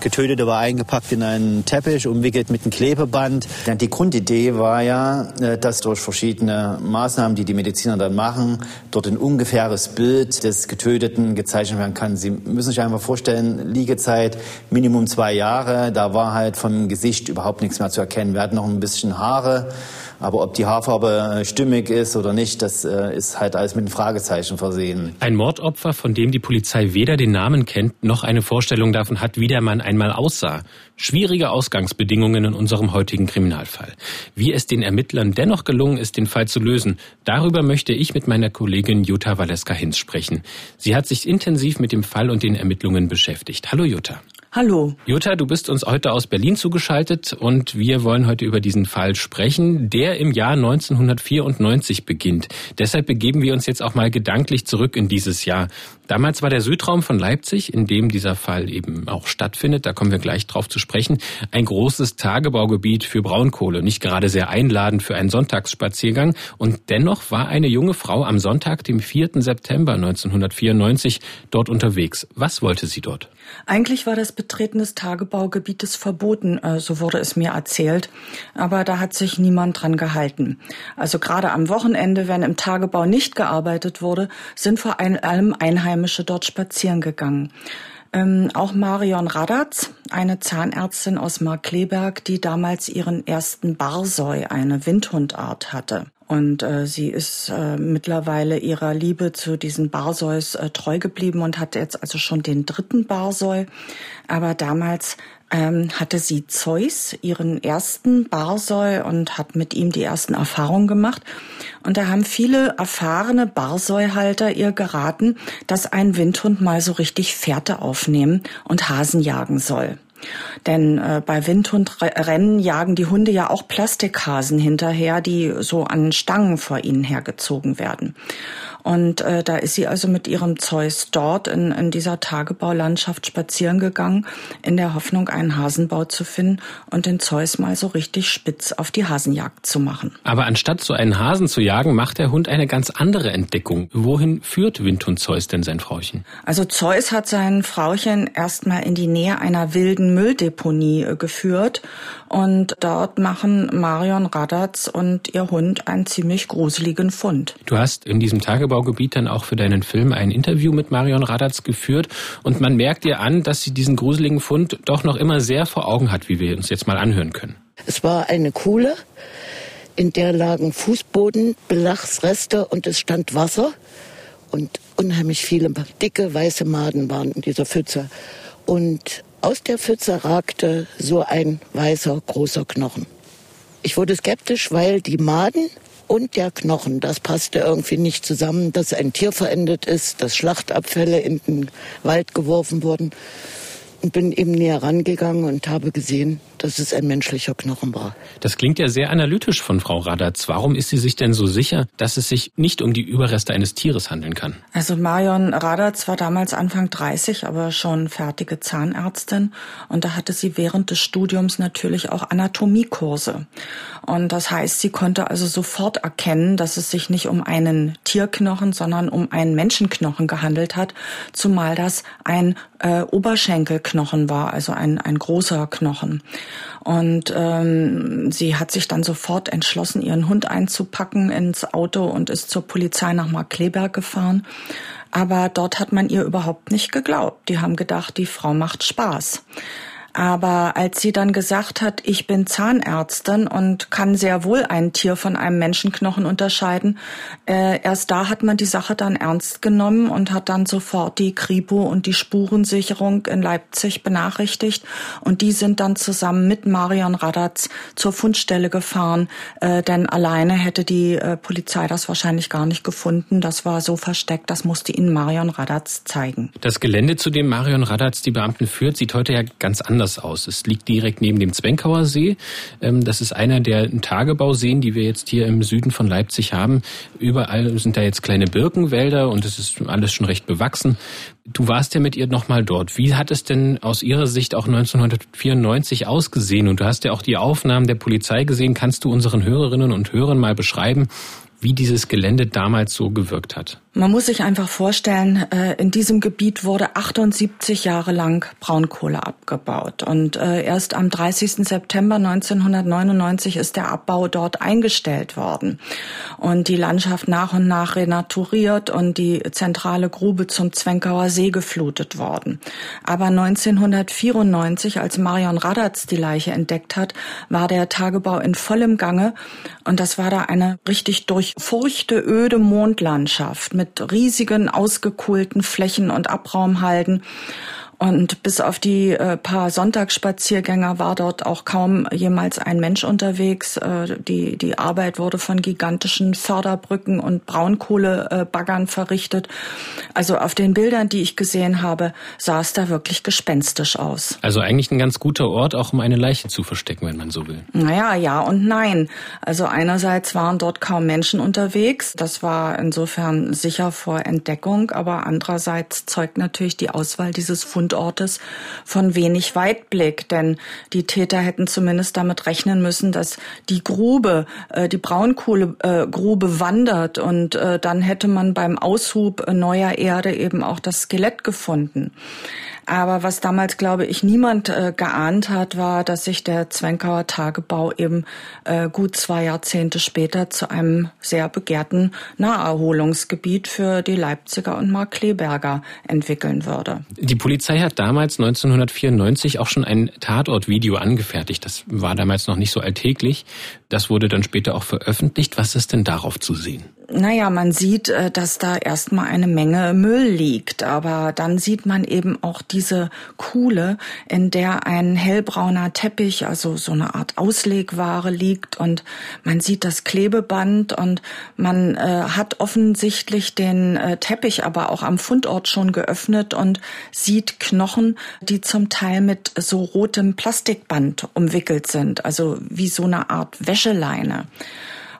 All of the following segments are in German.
Getötete war eingepackt in einen Teppich, umwickelt mit einem Klebeband. Die Grundidee war ja, äh, dass durch verschiedene Maßnahmen, die die Mediziner dann machen, dort ein ungefähres Bild des Getöteten gezeichnet werden kann. Sie müssen sich einfach vorstellen, Liegezeit Minimum zwei Jahre. Da war halt vom Gesicht überhaupt nichts mehr zu erkennen. Wir hatten noch ein bisschen Haare. Aber ob die Haarfarbe äh, stimmig ist oder nicht, das äh, ist halt alles mit einem Fragezeichen versehen. Ein Mordopfer, von dem die Polizei weder den Namen kennt, noch eine Vorstellung davon hat, wie der Mann einmal aussah. Schwierige Ausgangsbedingungen in unserem heutigen Kriminalfall. Wie es den Ermittlern dennoch gelungen ist, den Fall zu lösen, darüber möchte ich mit meiner Kollegin Jutta Waleska-Hinz sprechen. Sie hat sich intensiv mit dem Fall und den Ermittlungen beschäftigt. Hallo Jutta. Hallo. Jutta, du bist uns heute aus Berlin zugeschaltet und wir wollen heute über diesen Fall sprechen, der im Jahr 1994 beginnt. Deshalb begeben wir uns jetzt auch mal gedanklich zurück in dieses Jahr. Damals war der Südraum von Leipzig, in dem dieser Fall eben auch stattfindet, da kommen wir gleich drauf zu sprechen, ein großes Tagebaugebiet für Braunkohle, nicht gerade sehr einladend für einen Sonntagsspaziergang. Und dennoch war eine junge Frau am Sonntag, dem 4. September 1994, dort unterwegs. Was wollte sie dort? Eigentlich war das Betreten des Tagebaugebietes verboten, äh, so wurde es mir erzählt. Aber da hat sich niemand dran gehalten. Also gerade am Wochenende, wenn im Tagebau nicht gearbeitet wurde, sind vor allem Einheimische dort spazieren gegangen. Ähm, auch Marion Radatz, eine Zahnärztin aus Markleberg, die damals ihren ersten Barsoi, eine Windhundart, hatte. Und äh, sie ist äh, mittlerweile ihrer Liebe zu diesen Barsäus äh, treu geblieben und hat jetzt also schon den dritten Barsoi. Aber damals ähm, hatte sie Zeus, ihren ersten Barsoi, und hat mit ihm die ersten Erfahrungen gemacht. Und da haben viele erfahrene Barsoi-Halter ihr geraten, dass ein Windhund mal so richtig Fährte aufnehmen und Hasen jagen soll. Denn äh, bei Windhundrennen jagen die Hunde ja auch Plastikhasen hinterher, die so an Stangen vor ihnen hergezogen werden. Und äh, da ist sie also mit ihrem Zeus dort in, in dieser Tagebaulandschaft spazieren gegangen, in der Hoffnung, einen Hasenbau zu finden und den Zeus mal so richtig spitz auf die Hasenjagd zu machen. Aber anstatt so einen Hasen zu jagen, macht der Hund eine ganz andere Entdeckung. Wohin führt Windhund Zeus denn sein Frauchen? Also Zeus hat sein Frauchen erstmal in die Nähe einer wilden Mülldeponie äh, geführt und dort machen Marion Radatz und ihr Hund einen ziemlich gruseligen Fund. Du hast in diesem Tagebaugebiet dann auch für deinen Film ein Interview mit Marion Radatz geführt und man merkt ihr an, dass sie diesen gruseligen Fund doch noch immer sehr vor Augen hat, wie wir uns jetzt mal anhören können. Es war eine Kuhle, in der lagen Fußboden, Belachsreste und es stand Wasser und unheimlich viele dicke weiße Maden waren in dieser Pfütze. Und aus der Pfütze ragte so ein weißer großer Knochen. Ich wurde skeptisch, weil die Maden und der Knochen, das passte irgendwie nicht zusammen, dass ein Tier verendet ist, dass Schlachtabfälle in den Wald geworfen wurden und bin eben näher rangegangen und habe gesehen, dass es ein menschlicher Knochen war. Das klingt ja sehr analytisch von Frau Radatz. Warum ist sie sich denn so sicher, dass es sich nicht um die Überreste eines Tieres handeln kann? Also Marion Radatz war damals Anfang 30, aber schon fertige Zahnärztin. Und da hatte sie während des Studiums natürlich auch Anatomiekurse. Und das heißt, sie konnte also sofort erkennen, dass es sich nicht um einen Tierknochen, sondern um einen Menschenknochen gehandelt hat, zumal das ein äh, Oberschenkelknochen war, also ein, ein großer Knochen. Und ähm, sie hat sich dann sofort entschlossen, ihren Hund einzupacken ins Auto und ist zur Polizei nach Markleberg gefahren. Aber dort hat man ihr überhaupt nicht geglaubt. Die haben gedacht, die Frau macht Spaß. Aber als sie dann gesagt hat, ich bin Zahnärztin und kann sehr wohl ein Tier von einem Menschenknochen unterscheiden, äh, erst da hat man die Sache dann ernst genommen und hat dann sofort die Kripo und die Spurensicherung in Leipzig benachrichtigt. Und die sind dann zusammen mit Marion Radatz zur Fundstelle gefahren, äh, denn alleine hätte die äh, Polizei das wahrscheinlich gar nicht gefunden. Das war so versteckt, das musste ihnen Marion Radatz zeigen. Das Gelände, zu dem Marion Radatz die Beamten führt, sieht heute ja ganz anders anders aus. Es liegt direkt neben dem Zwenkauer See. Ähm, das ist einer der Tagebauseen, die wir jetzt hier im Süden von Leipzig haben. Überall sind da jetzt kleine Birkenwälder und es ist alles schon recht bewachsen. Du warst ja mit ihr nochmal dort. Wie hat es denn aus ihrer Sicht auch 1994 ausgesehen? Und du hast ja auch die Aufnahmen der Polizei gesehen. Kannst du unseren Hörerinnen und Hörern mal beschreiben, wie dieses Gelände damals so gewirkt hat. Man muss sich einfach vorstellen, äh, in diesem Gebiet wurde 78 Jahre lang Braunkohle abgebaut. Und äh, erst am 30. September 1999 ist der Abbau dort eingestellt worden. Und die Landschaft nach und nach renaturiert und die zentrale Grube zum Zwenkauer See geflutet worden. Aber 1994, als Marion Radatz die Leiche entdeckt hat, war der Tagebau in vollem Gange. Und das war da eine richtig durchfurchte, öde Mondlandschaft mit mit riesigen ausgekohlten Flächen und Abraumhalden. Und bis auf die äh, paar Sonntagsspaziergänger war dort auch kaum jemals ein Mensch unterwegs. Äh, die, die Arbeit wurde von gigantischen Förderbrücken und Braunkohlebaggern verrichtet. Also auf den Bildern, die ich gesehen habe, sah es da wirklich gespenstisch aus. Also eigentlich ein ganz guter Ort, auch um eine Leiche zu verstecken, wenn man so will. Naja, ja und nein. Also einerseits waren dort kaum Menschen unterwegs. Das war insofern sicher vor Entdeckung. Aber andererseits zeugt natürlich die Auswahl dieses Fundes Fundortes von wenig Weitblick, denn die Täter hätten zumindest damit rechnen müssen, dass die Grube, äh, die Braunkohlegrube äh, wandert und äh, dann hätte man beim Aushub neuer Erde eben auch das Skelett gefunden. Aber was damals, glaube ich, niemand äh, geahnt hat, war, dass sich der Zwenkauer Tagebau eben äh, gut zwei Jahrzehnte später zu einem sehr begehrten Naherholungsgebiet für die Leipziger und Mark Kleberger entwickeln würde. Die Polizei hat damals 1994 auch schon ein Tatortvideo angefertigt. Das war damals noch nicht so alltäglich. Das wurde dann später auch veröffentlicht. Was ist denn darauf zu sehen? Naja, man sieht, äh, dass da erstmal eine Menge Müll liegt, aber dann sieht man eben auch diese Kuhle, in der ein hellbrauner Teppich, also so eine Art Auslegware liegt. Und man sieht das Klebeband und man äh, hat offensichtlich den äh, Teppich aber auch am Fundort schon geöffnet und sieht Knochen, die zum Teil mit so rotem Plastikband umwickelt sind, also wie so eine Art Wäscheleine.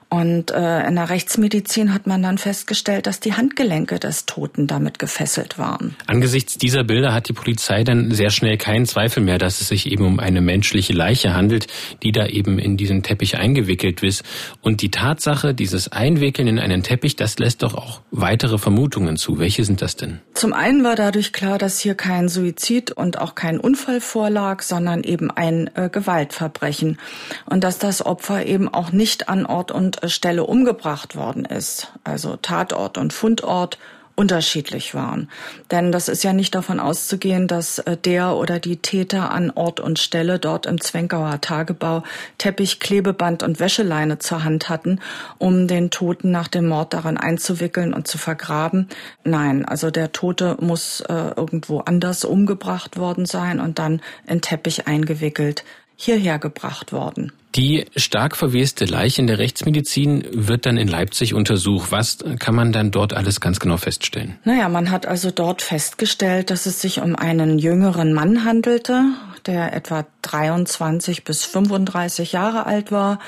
Und äh, in der Rechtsmedizin hat man dann festgestellt, dass die Handgelenke des Toten damit gefesselt waren. Angesichts dieser Bilder hat die Polizei dann sehr schnell keinen Zweifel mehr, dass es sich eben um eine menschliche Leiche handelt, die da eben in diesen Teppich eingewickelt ist. Und die Tatsache, dieses Einwickeln in einen Teppich, das lässt doch auch weitere Vermutungen zu. Welche sind das denn? Zum einen war dadurch klar, dass hier kein Suizid und auch kein Unfall vorlag, sondern eben ein äh, Gewaltverbrechen. Und dass das Opfer eben auch nicht an Ort und Stelle umgebracht worden ist, also Tatort und Fundort, unterschiedlich waren. Denn das ist ja nicht davon auszugehen, dass äh, der oder die Täter an Ort und Stelle dort im Zwenkauer Tagebau Teppich, Klebeband und Wäscheleine zur Hand hatten, um den Toten nach dem Mord daran einzuwickeln und zu vergraben. Nein, also der Tote muss äh, irgendwo anders umgebracht worden sein und dann in Teppich eingewickelt hierher gebracht worden. Die stark verweste Leiche in der Rechtsmedizin wird dann in Leipzig untersucht. Was kann man dann dort alles ganz genau feststellen? Naja, man hat also dort festgestellt, dass es sich um einen jüngeren Mann handelte, der etwa 23 bis 35 Jahre alt war,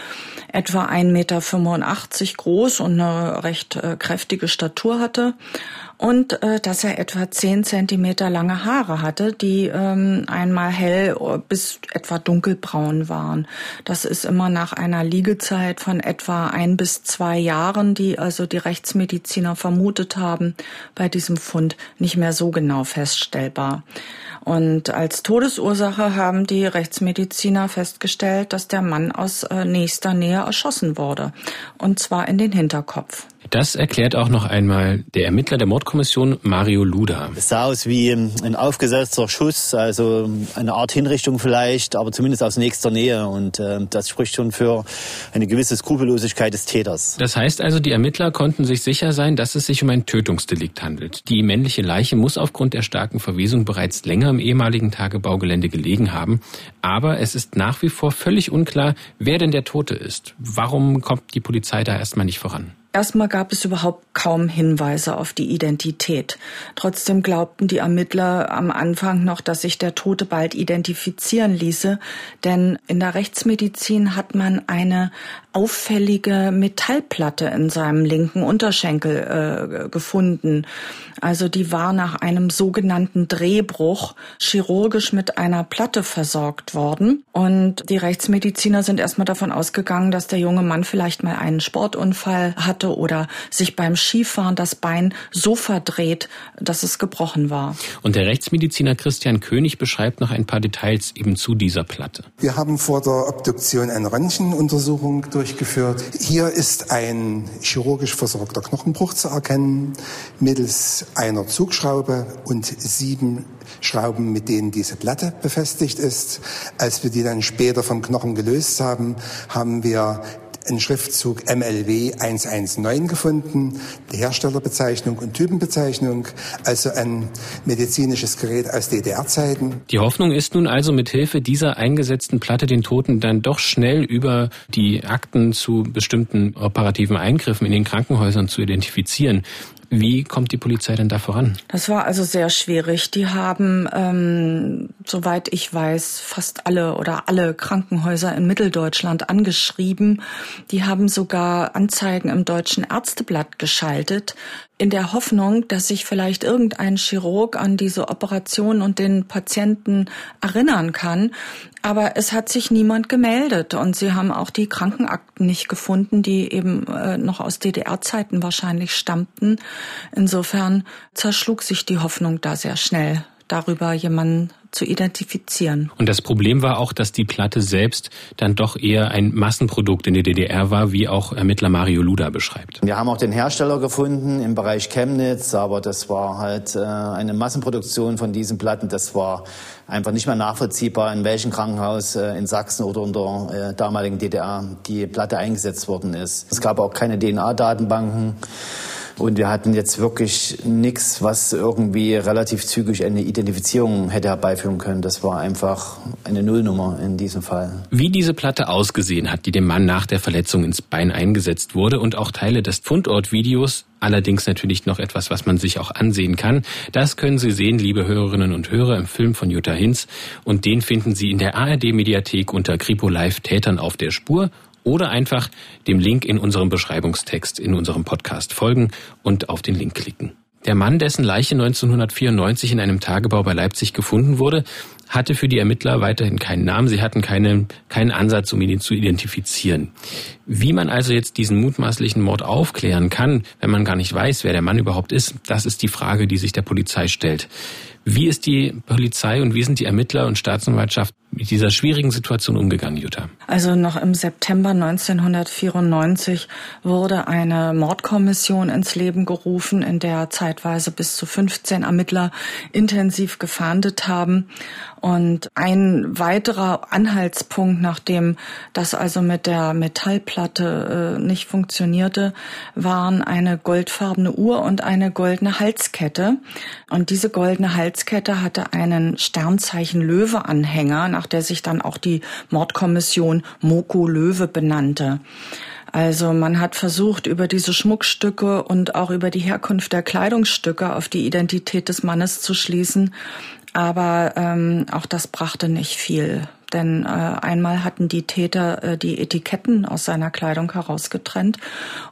etwa 1,85 Meter groß und eine recht äh, kräftige Statur hatte und äh, dass er etwa zehn Zentimeter lange Haare hatte, die ähm, einmal hell bis etwa dunkelbraun waren. Das ist immer nach einer Liegezeit von etwa ein bis zwei Jahren, die also die Rechtsmediziner vermutet haben, bei diesem Fund nicht mehr so genau feststellbar. Und als Todesursache haben die Rechtsmediziner festgestellt, dass der Mann aus äh, nächster Nähe erschossen wurde. Und zwar in den Hinterkopf. Das erklärt auch noch einmal der Ermittler der Mordkommission Mario Luda. Es sah aus wie ein aufgesetzter Schuss, also eine Art Hinrichtung vielleicht, aber zumindest aus nächster Nähe. Und äh, das spricht schon für eine gewisse Skrupellosigkeit des Täters. Das heißt also, die Ermittler konnten sich sicher sein, dass es sich um ein Tötungsdelikt handelt. Die männliche Leiche muss aufgrund der starken Verwesung bereits länger im ehemaligen Tagebaugelände gelegen haben. Aber es ist nach wie vor völlig unklar, wer denn der Tote ist. Warum kommt die Polizei da erstmal nicht voran? Erstmal gab es überhaupt kaum Hinweise auf die Identität. Trotzdem glaubten die Ermittler am Anfang noch, dass sich der Tote bald identifizieren ließe, denn in der Rechtsmedizin hat man eine auffällige Metallplatte in seinem linken Unterschenkel äh, gefunden. Also die war nach einem sogenannten Drehbruch chirurgisch mit einer Platte versorgt worden. Und die Rechtsmediziner sind erstmal davon ausgegangen, dass der junge Mann vielleicht mal einen Sportunfall hatte oder sich beim Skifahren das Bein so verdreht, dass es gebrochen war. Und der Rechtsmediziner Christian König beschreibt noch ein paar Details eben zu dieser Platte. Wir haben vor der Obduktion eine Röntgenuntersuchung durchgeführt. Hier ist ein chirurgisch versorgter Knochenbruch zu erkennen, mittels einer Zugschraube und sieben Schrauben, mit denen diese Platte befestigt ist. Als wir die dann später vom Knochen gelöst haben, haben wir einen Schriftzug MLW 119 gefunden, die Herstellerbezeichnung und Typenbezeichnung, also ein medizinisches Gerät aus DDR-Zeiten. Die Hoffnung ist nun also mit Hilfe dieser eingesetzten Platte den Toten dann doch schnell über die Akten zu bestimmten operativen Eingriffen in den Krankenhäusern zu identifizieren. Wie kommt die Polizei denn da voran? Das war also sehr schwierig. Die haben, ähm, soweit ich weiß, fast alle oder alle Krankenhäuser in Mitteldeutschland angeschrieben. Die haben sogar Anzeigen im Deutschen Ärzteblatt geschaltet in der Hoffnung, dass sich vielleicht irgendein Chirurg an diese Operation und den Patienten erinnern kann. Aber es hat sich niemand gemeldet und sie haben auch die Krankenakten nicht gefunden, die eben äh, noch aus DDR-Zeiten wahrscheinlich stammten. Insofern zerschlug sich die Hoffnung da sehr schnell darüber jemanden zu identifizieren. Und das Problem war auch, dass die Platte selbst dann doch eher ein Massenprodukt in der DDR war, wie auch Ermittler Mario Luda beschreibt. Wir haben auch den Hersteller gefunden im Bereich Chemnitz, aber das war halt äh, eine Massenproduktion von diesen Platten. Das war einfach nicht mehr nachvollziehbar, in welchem Krankenhaus äh, in Sachsen oder in der äh, damaligen DDR die Platte eingesetzt worden ist. Es gab auch keine DNA-Datenbanken. Und wir hatten jetzt wirklich nichts, was irgendwie relativ zügig eine Identifizierung hätte herbeiführen können. Das war einfach eine Nullnummer in diesem Fall. Wie diese Platte ausgesehen hat, die dem Mann nach der Verletzung ins Bein eingesetzt wurde und auch Teile des Fundortvideos, allerdings natürlich noch etwas, was man sich auch ansehen kann. Das können Sie sehen, liebe Hörerinnen und Hörer, im Film von Jutta Hinz. Und den finden Sie in der ARD-Mediathek unter Kripo Live Tätern auf der Spur oder einfach dem Link in unserem Beschreibungstext in unserem Podcast folgen und auf den Link klicken. Der Mann, dessen Leiche 1994 in einem Tagebau bei Leipzig gefunden wurde, hatte für die Ermittler weiterhin keinen Namen. Sie hatten keine, keinen Ansatz, um ihn zu identifizieren. Wie man also jetzt diesen mutmaßlichen Mord aufklären kann, wenn man gar nicht weiß, wer der Mann überhaupt ist, das ist die Frage, die sich der Polizei stellt. Wie ist die Polizei und wie sind die Ermittler und Staatsanwaltschaft mit dieser schwierigen Situation umgegangen, Jutta? Also noch im September 1994 wurde eine Mordkommission ins Leben gerufen, in der zeitweise bis zu 15 Ermittler intensiv gefahndet haben. Und ein weiterer Anhaltspunkt, nachdem das also mit der Metallplatte äh, nicht funktionierte, waren eine goldfarbene Uhr und eine goldene Halskette. Und diese goldene Halskette hatte einen Sternzeichen Löwe-Anhänger, nach der sich dann auch die Mordkommission Moko Löwe benannte. Also man hat versucht, über diese Schmuckstücke und auch über die Herkunft der Kleidungsstücke auf die Identität des Mannes zu schließen. Aber ähm, auch das brachte nicht viel. Denn äh, einmal hatten die Täter äh, die Etiketten aus seiner Kleidung herausgetrennt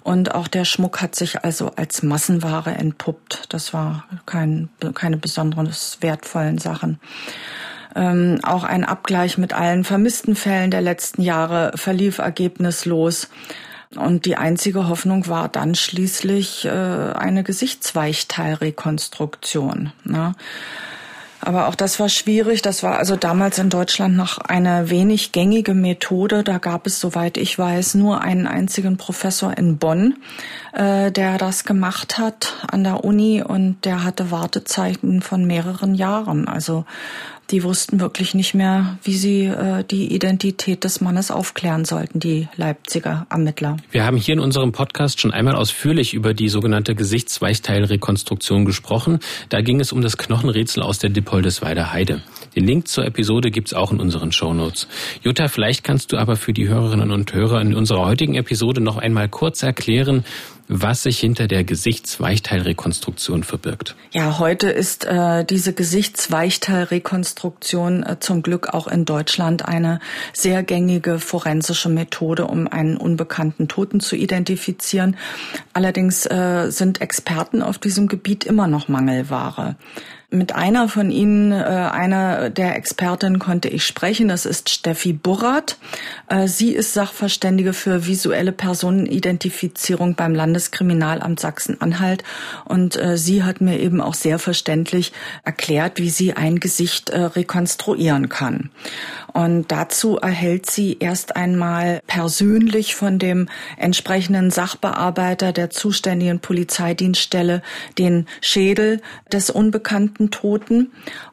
und auch der Schmuck hat sich also als Massenware entpuppt. Das war kein, keine besonders wertvollen Sachen. Ähm, auch ein Abgleich mit allen vermissten Fällen der letzten Jahre verlief ergebnislos. Und die einzige Hoffnung war dann schließlich äh, eine Gesichtsweichteilrekonstruktion. Ne? Aber auch das war schwierig. Das war also damals in Deutschland noch eine wenig gängige Methode. Da gab es, soweit ich weiß, nur einen einzigen Professor in Bonn, äh, der das gemacht hat an der Uni und der hatte Wartezeiten von mehreren Jahren. Also die wussten wirklich nicht mehr, wie sie äh, die Identität des Mannes aufklären sollten, die Leipziger Ermittler. Wir haben hier in unserem Podcast schon einmal ausführlich über die sogenannte Gesichtsweichteilrekonstruktion gesprochen. Da ging es um das Knochenrätsel aus der Dippoldesweider Heide. Den Link zur Episode gibt's auch in unseren Shownotes. Jutta, vielleicht kannst du aber für die Hörerinnen und Hörer in unserer heutigen Episode noch einmal kurz erklären, was sich hinter der Gesichtsweichteilrekonstruktion verbirgt. Ja, heute ist äh, diese Gesichtsweichteilrekonstruktion äh, zum Glück auch in Deutschland eine sehr gängige forensische Methode, um einen unbekannten Toten zu identifizieren. Allerdings äh, sind Experten auf diesem Gebiet immer noch Mangelware. Mit einer von Ihnen, äh, einer der Expertinnen konnte ich sprechen. Das ist Steffi Burrat. Äh, sie ist Sachverständige für visuelle Personenidentifizierung beim Landeskriminalamt Sachsen-Anhalt. Und äh, sie hat mir eben auch sehr verständlich erklärt, wie sie ein Gesicht rekonstruieren kann. Und dazu erhält sie erst einmal persönlich von dem entsprechenden Sachbearbeiter der zuständigen Polizeidienststelle den Schädel des unbekannten Toten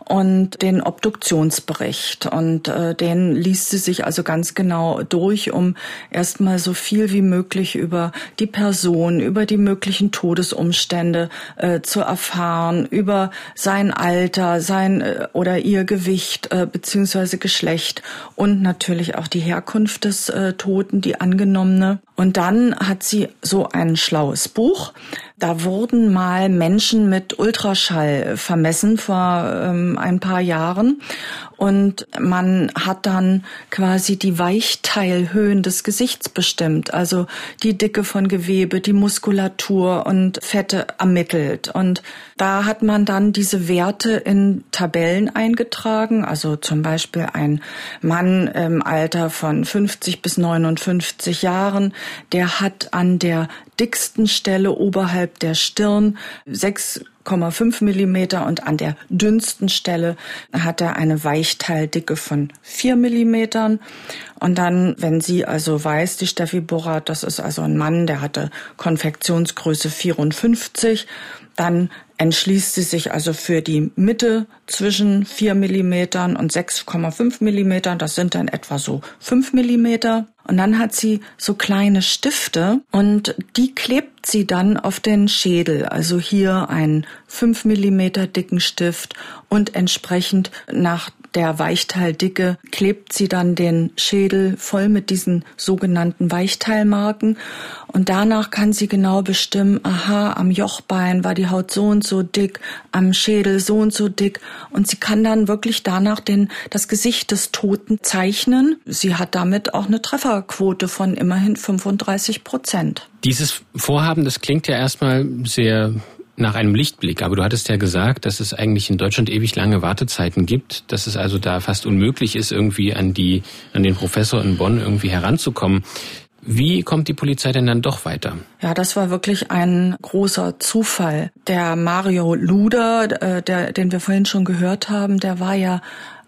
und den Obduktionsbericht. Und äh, den liest sie sich also ganz genau durch, um erstmal so viel wie möglich über die Person, über die möglichen Todesumstände äh, zu erfahren, über sein Alter, sein äh, oder ihr Gewicht äh, beziehungsweise Geschlecht und natürlich auch die Herkunft des äh, Toten, die angenommene. Und dann hat sie so ein schlaues Buch. Da wurden mal Menschen mit Ultraschall vermessen vor ähm, ein paar Jahren. Und man hat dann quasi die Weichteilhöhen des Gesichts bestimmt, also die Dicke von Gewebe, die Muskulatur und Fette ermittelt. Und da hat man dann diese Werte in Tabellen eingetragen, also zum Beispiel ein Mann im Alter von 50 bis 59 Jahren, der hat an der dicksten Stelle oberhalb der Stirn sechs 0,5 Millimeter und an der dünnsten Stelle hat er eine Weichteildicke von 4 Millimetern. Und dann, wenn sie also weiß, die Steffi Borat, das ist also ein Mann, der hatte Konfektionsgröße 54, dann entschließt sie sich also für die Mitte zwischen 4 Millimetern und 6,5 Millimetern. Das sind dann etwa so 5 Millimeter. Und dann hat sie so kleine Stifte und die klebt sie dann auf den Schädel. Also hier einen 5 Millimeter dicken Stift und entsprechend nach der Weichteildicke klebt sie dann den Schädel voll mit diesen sogenannten Weichteilmarken und danach kann sie genau bestimmen, aha, am Jochbein war die Haut so und so dick, am Schädel so und so dick. Und sie kann dann wirklich danach den, das Gesicht des Toten zeichnen. Sie hat damit auch eine Trefferquote von immerhin 35 Prozent. Dieses Vorhaben, das klingt ja erstmal sehr nach einem Lichtblick. Aber du hattest ja gesagt, dass es eigentlich in Deutschland ewig lange Wartezeiten gibt, dass es also da fast unmöglich ist, irgendwie an die, an den Professor in Bonn irgendwie heranzukommen. Wie kommt die Polizei denn dann doch weiter? Ja, das war wirklich ein großer Zufall. Der Mario Luder, äh, der, den wir vorhin schon gehört haben, der war ja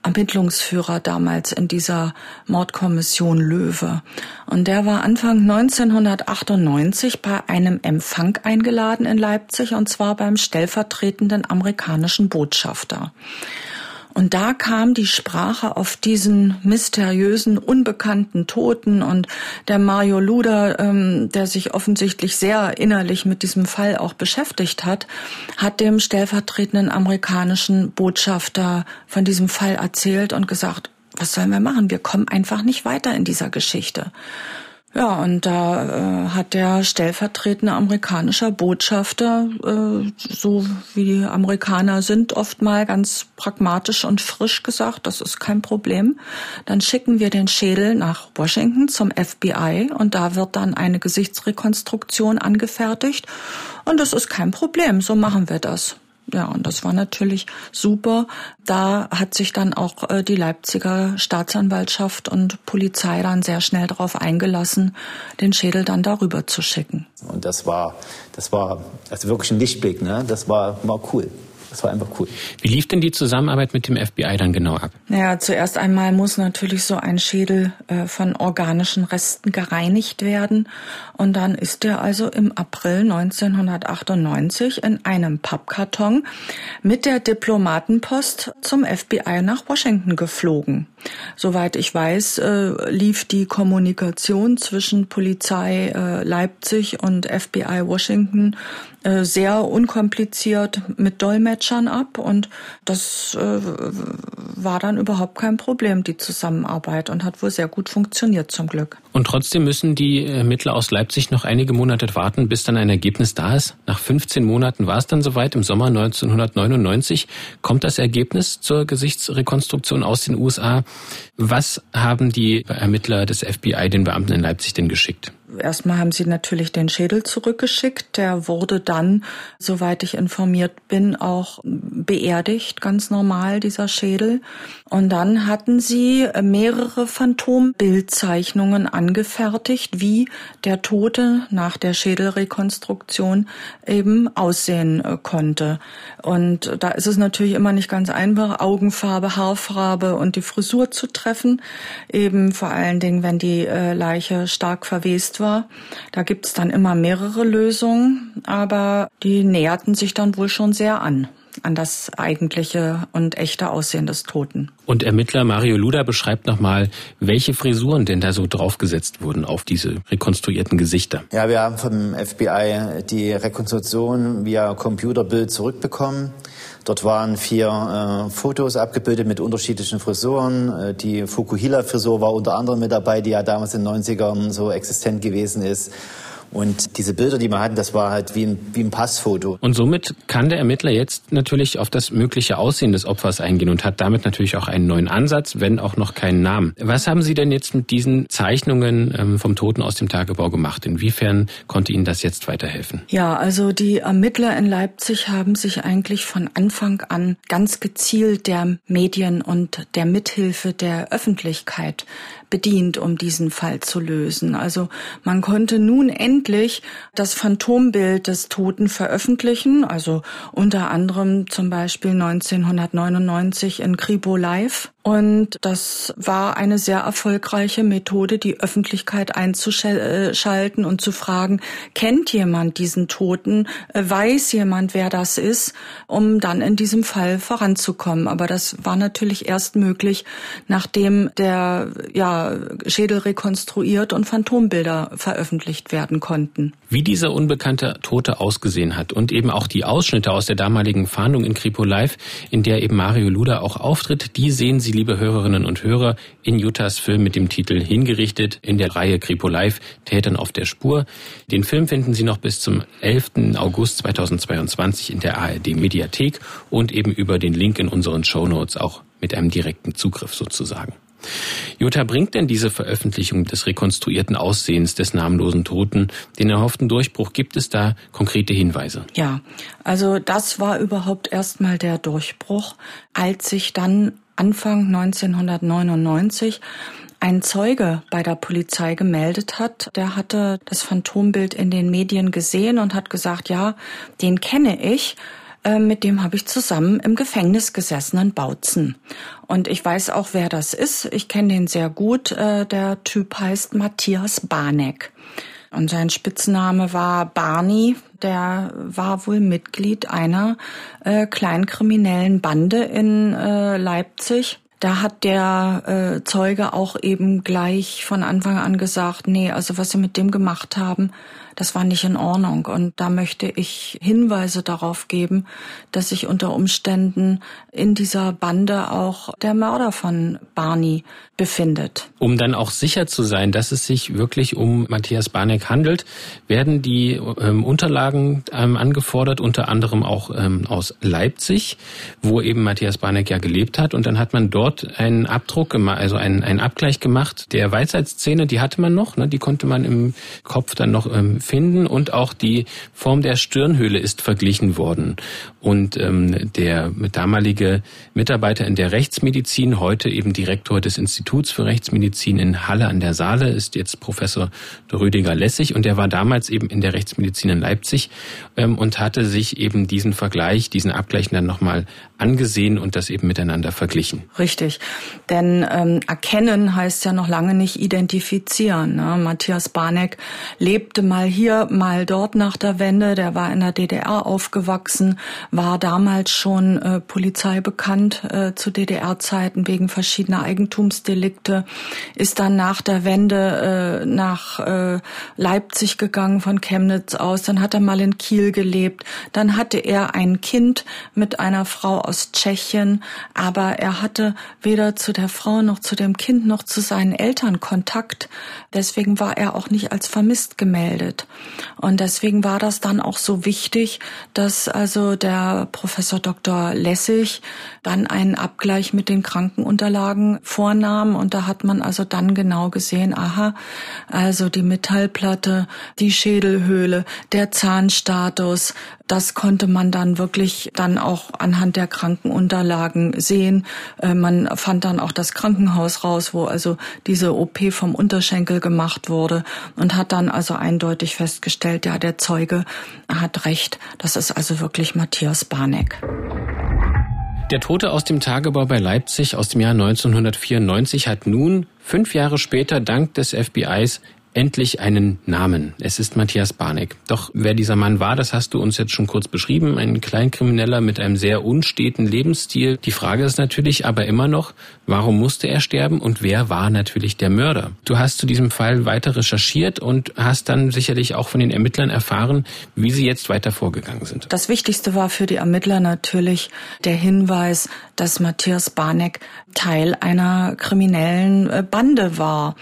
Ermittlungsführer damals in dieser Mordkommission Löwe. Und der war Anfang 1998 bei einem Empfang eingeladen in Leipzig und zwar beim stellvertretenden amerikanischen Botschafter. Und da kam die Sprache auf diesen mysteriösen, unbekannten Toten und der Mario Luder, ähm, der sich offensichtlich sehr innerlich mit diesem Fall auch beschäftigt hat, hat dem stellvertretenden amerikanischen Botschafter von diesem Fall erzählt und gesagt, was sollen wir machen? Wir kommen einfach nicht weiter in dieser Geschichte. Ja, und da äh, hat der stellvertretende amerikanische Botschafter, äh, so wie die Amerikaner sind, oft mal ganz pragmatisch und frisch gesagt, das ist kein Problem. Dann schicken wir den Schädel nach Washington zum FBI und da wird dann eine Gesichtsrekonstruktion angefertigt. Und das ist kein Problem, so machen wir das. Ja, und das war natürlich super. Da hat sich dann auch äh, die Leipziger Staatsanwaltschaft und Polizei dann sehr schnell darauf eingelassen, den Schädel dann darüber zu schicken. Und das war, das war also wirklich ein Lichtblick, ne? Das war, war cool. Das war einfach cool. Wie lief denn die Zusammenarbeit mit dem FBI dann genau ab? Naja, zuerst einmal muss natürlich so ein Schädel äh, von organischen Resten gereinigt werden. Und dann ist er also im April 1998 in einem Pappkarton mit der Diplomatenpost zum FBI nach Washington geflogen. Soweit ich weiß, äh, lief die Kommunikation zwischen Polizei äh, Leipzig und FBI Washington äh, sehr unkompliziert mit Dolmetsch Dolmetschern ab und das äh, war dann überhaupt kein Problem, die Zusammenarbeit und hat wohl sehr gut funktioniert zum Glück. Und trotzdem müssen die Ermittler aus Leipzig noch einige Monate warten, bis dann ein Ergebnis da ist. Nach 15 Monaten war es dann soweit. Im Sommer 1999 kommt das Ergebnis zur Gesichtsrekonstruktion aus den USA. Was haben die Ermittler des FBI den Beamten in Leipzig denn geschickt? Erstmal haben sie natürlich den Schädel zurückgeschickt. Der wurde dann, soweit ich informiert bin, auch beerdigt, ganz normal, dieser Schädel. Und dann hatten sie mehrere Phantombildzeichnungen angefertigt, wie der Tote nach der Schädelrekonstruktion eben aussehen äh, konnte. Und da ist es natürlich immer nicht ganz einfach, Augenfarbe, Haarfarbe und die Frisur zu treffen. Eben vor allen Dingen, wenn die äh, Leiche stark verwest war. Da gibt's dann immer mehrere Lösungen, aber die näherten sich dann wohl schon sehr an an das eigentliche und echte Aussehen des Toten. Und Ermittler Mario Luda beschreibt nochmal, welche Frisuren denn da so draufgesetzt wurden auf diese rekonstruierten Gesichter. Ja, wir haben vom FBI die Rekonstruktion via Computerbild zurückbekommen. Dort waren vier äh, Fotos abgebildet mit unterschiedlichen Frisuren. Äh, die Fukuhila-Frisur war unter anderem mit dabei, die ja damals in den 90ern so existent gewesen ist. Und diese Bilder, die wir hatten, das war halt wie ein, wie ein Passfoto. Und somit kann der Ermittler jetzt natürlich auf das mögliche Aussehen des Opfers eingehen und hat damit natürlich auch einen neuen Ansatz, wenn auch noch keinen Namen. Was haben Sie denn jetzt mit diesen Zeichnungen ähm, vom Toten aus dem Tagebau gemacht? Inwiefern konnte Ihnen das jetzt weiterhelfen? Ja, also die Ermittler in Leipzig haben sich eigentlich von Anfang an ganz gezielt der Medien und der Mithilfe der Öffentlichkeit bedient, um diesen Fall zu lösen. Also man konnte nun endlich das Phantombild des Toten veröffentlichen, also unter anderem zum Beispiel 1999 in Kribo Live. Und das war eine sehr erfolgreiche Methode, die Öffentlichkeit einzuschalten und zu fragen, kennt jemand diesen Toten, weiß jemand, wer das ist, um dann in diesem Fall voranzukommen. Aber das war natürlich erst möglich, nachdem der ja, Schädel rekonstruiert und Phantombilder veröffentlicht werden konnten. Wie dieser unbekannte Tote ausgesehen hat und eben auch die Ausschnitte aus der damaligen Fahndung in Kripo Live, in der eben Mario Luda auch auftritt, die sehen Sie liebe Hörerinnen und Hörer, in Utahs Film mit dem Titel Hingerichtet in der Reihe Kripo Live Tätern auf der Spur. Den Film finden Sie noch bis zum 11. August 2022 in der ARD Mediathek und eben über den Link in unseren Show auch mit einem direkten Zugriff sozusagen. Jutta, bringt denn diese Veröffentlichung des rekonstruierten Aussehens des namenlosen Toten den erhofften Durchbruch? Gibt es da konkrete Hinweise? Ja, also das war überhaupt erstmal der Durchbruch, als sich dann Anfang 1999 ein Zeuge bei der Polizei gemeldet hat. Der hatte das Phantombild in den Medien gesehen und hat gesagt, ja, den kenne ich. Äh, mit dem habe ich zusammen im Gefängnis gesessen in Bautzen. Und ich weiß auch, wer das ist. Ich kenne den sehr gut. Äh, der Typ heißt Matthias Barneck. Und sein Spitzname war Barney. Der war wohl Mitglied einer äh, kleinkriminellen Bande in äh, Leipzig. Da hat der äh, Zeuge auch eben gleich von Anfang an gesagt, nee, also was sie mit dem gemacht haben, das war nicht in Ordnung. Und da möchte ich Hinweise darauf geben, dass sich unter Umständen in dieser Bande auch der Mörder von Barney befindet. Um dann auch sicher zu sein, dass es sich wirklich um Matthias Barneck handelt, werden die ähm, Unterlagen ähm, angefordert, unter anderem auch ähm, aus Leipzig, wo eben Matthias Barneck ja gelebt hat. Und dann hat man dort einen Abdruck also einen, einen Abgleich gemacht. Der Weisheitszähne, die hatte man noch, ne, die konnte man im Kopf dann noch ähm, finden und auch die Form der Stirnhöhle ist verglichen worden. Und ähm, der damalige Mitarbeiter in der Rechtsmedizin, heute eben Direktor des Instituts für Rechtsmedizin in Halle an der Saale, ist jetzt Professor Rüdiger Lessig und der war damals eben in der Rechtsmedizin in Leipzig ähm, und hatte sich eben diesen Vergleich, diesen Abgleich dann nochmal angesehen und das eben miteinander verglichen. Richtig, denn ähm, erkennen heißt ja noch lange nicht identifizieren. Ne? Matthias Barneck lebte mal hier, mal dort nach der Wende. Der war in der DDR aufgewachsen, war damals schon äh, Polizei bekannt äh, zu DDR-Zeiten wegen verschiedener Eigentumsdelikte, ist dann nach der Wende äh, nach äh, Leipzig gegangen von Chemnitz aus. Dann hat er mal in Kiel gelebt. Dann hatte er ein Kind mit einer Frau aus Tschechien, aber er hatte weder zu der Frau noch zu dem Kind noch zu seinen Eltern Kontakt. Deswegen war er auch nicht als vermisst gemeldet. Und deswegen war das dann auch so wichtig, dass also der Professor Dr. Lessig dann einen Abgleich mit den Krankenunterlagen vornahm. Und da hat man also dann genau gesehen, aha, also die Metallplatte, die Schädelhöhle, der Zahnstatus, das konnte man dann wirklich dann auch anhand der Krankenunterlagen sehen. Äh, man fand dann auch das Krankenhaus raus, wo also diese OP vom Unterschenkel gemacht wurde und hat dann also eindeutig festgestellt, ja, der Zeuge hat recht. Das ist also wirklich Matthias Barneck. Der Tote aus dem Tagebau bei Leipzig aus dem Jahr 1994 hat nun, fünf Jahre später, dank des FBIs endlich einen Namen. Es ist Matthias Barneck. Doch wer dieser Mann war, das hast du uns jetzt schon kurz beschrieben. Ein Kleinkrimineller mit einem sehr unsteten Lebensstil. Die Frage ist natürlich aber immer noch, warum musste er sterben und wer war natürlich der Mörder? Du hast zu diesem Fall weiter recherchiert und hast dann sicherlich auch von den Ermittlern erfahren, wie sie jetzt weiter vorgegangen sind. Das Wichtigste war für die Ermittler natürlich der Hinweis, dass Matthias Barneck Teil einer kriminellen äh, Bande war.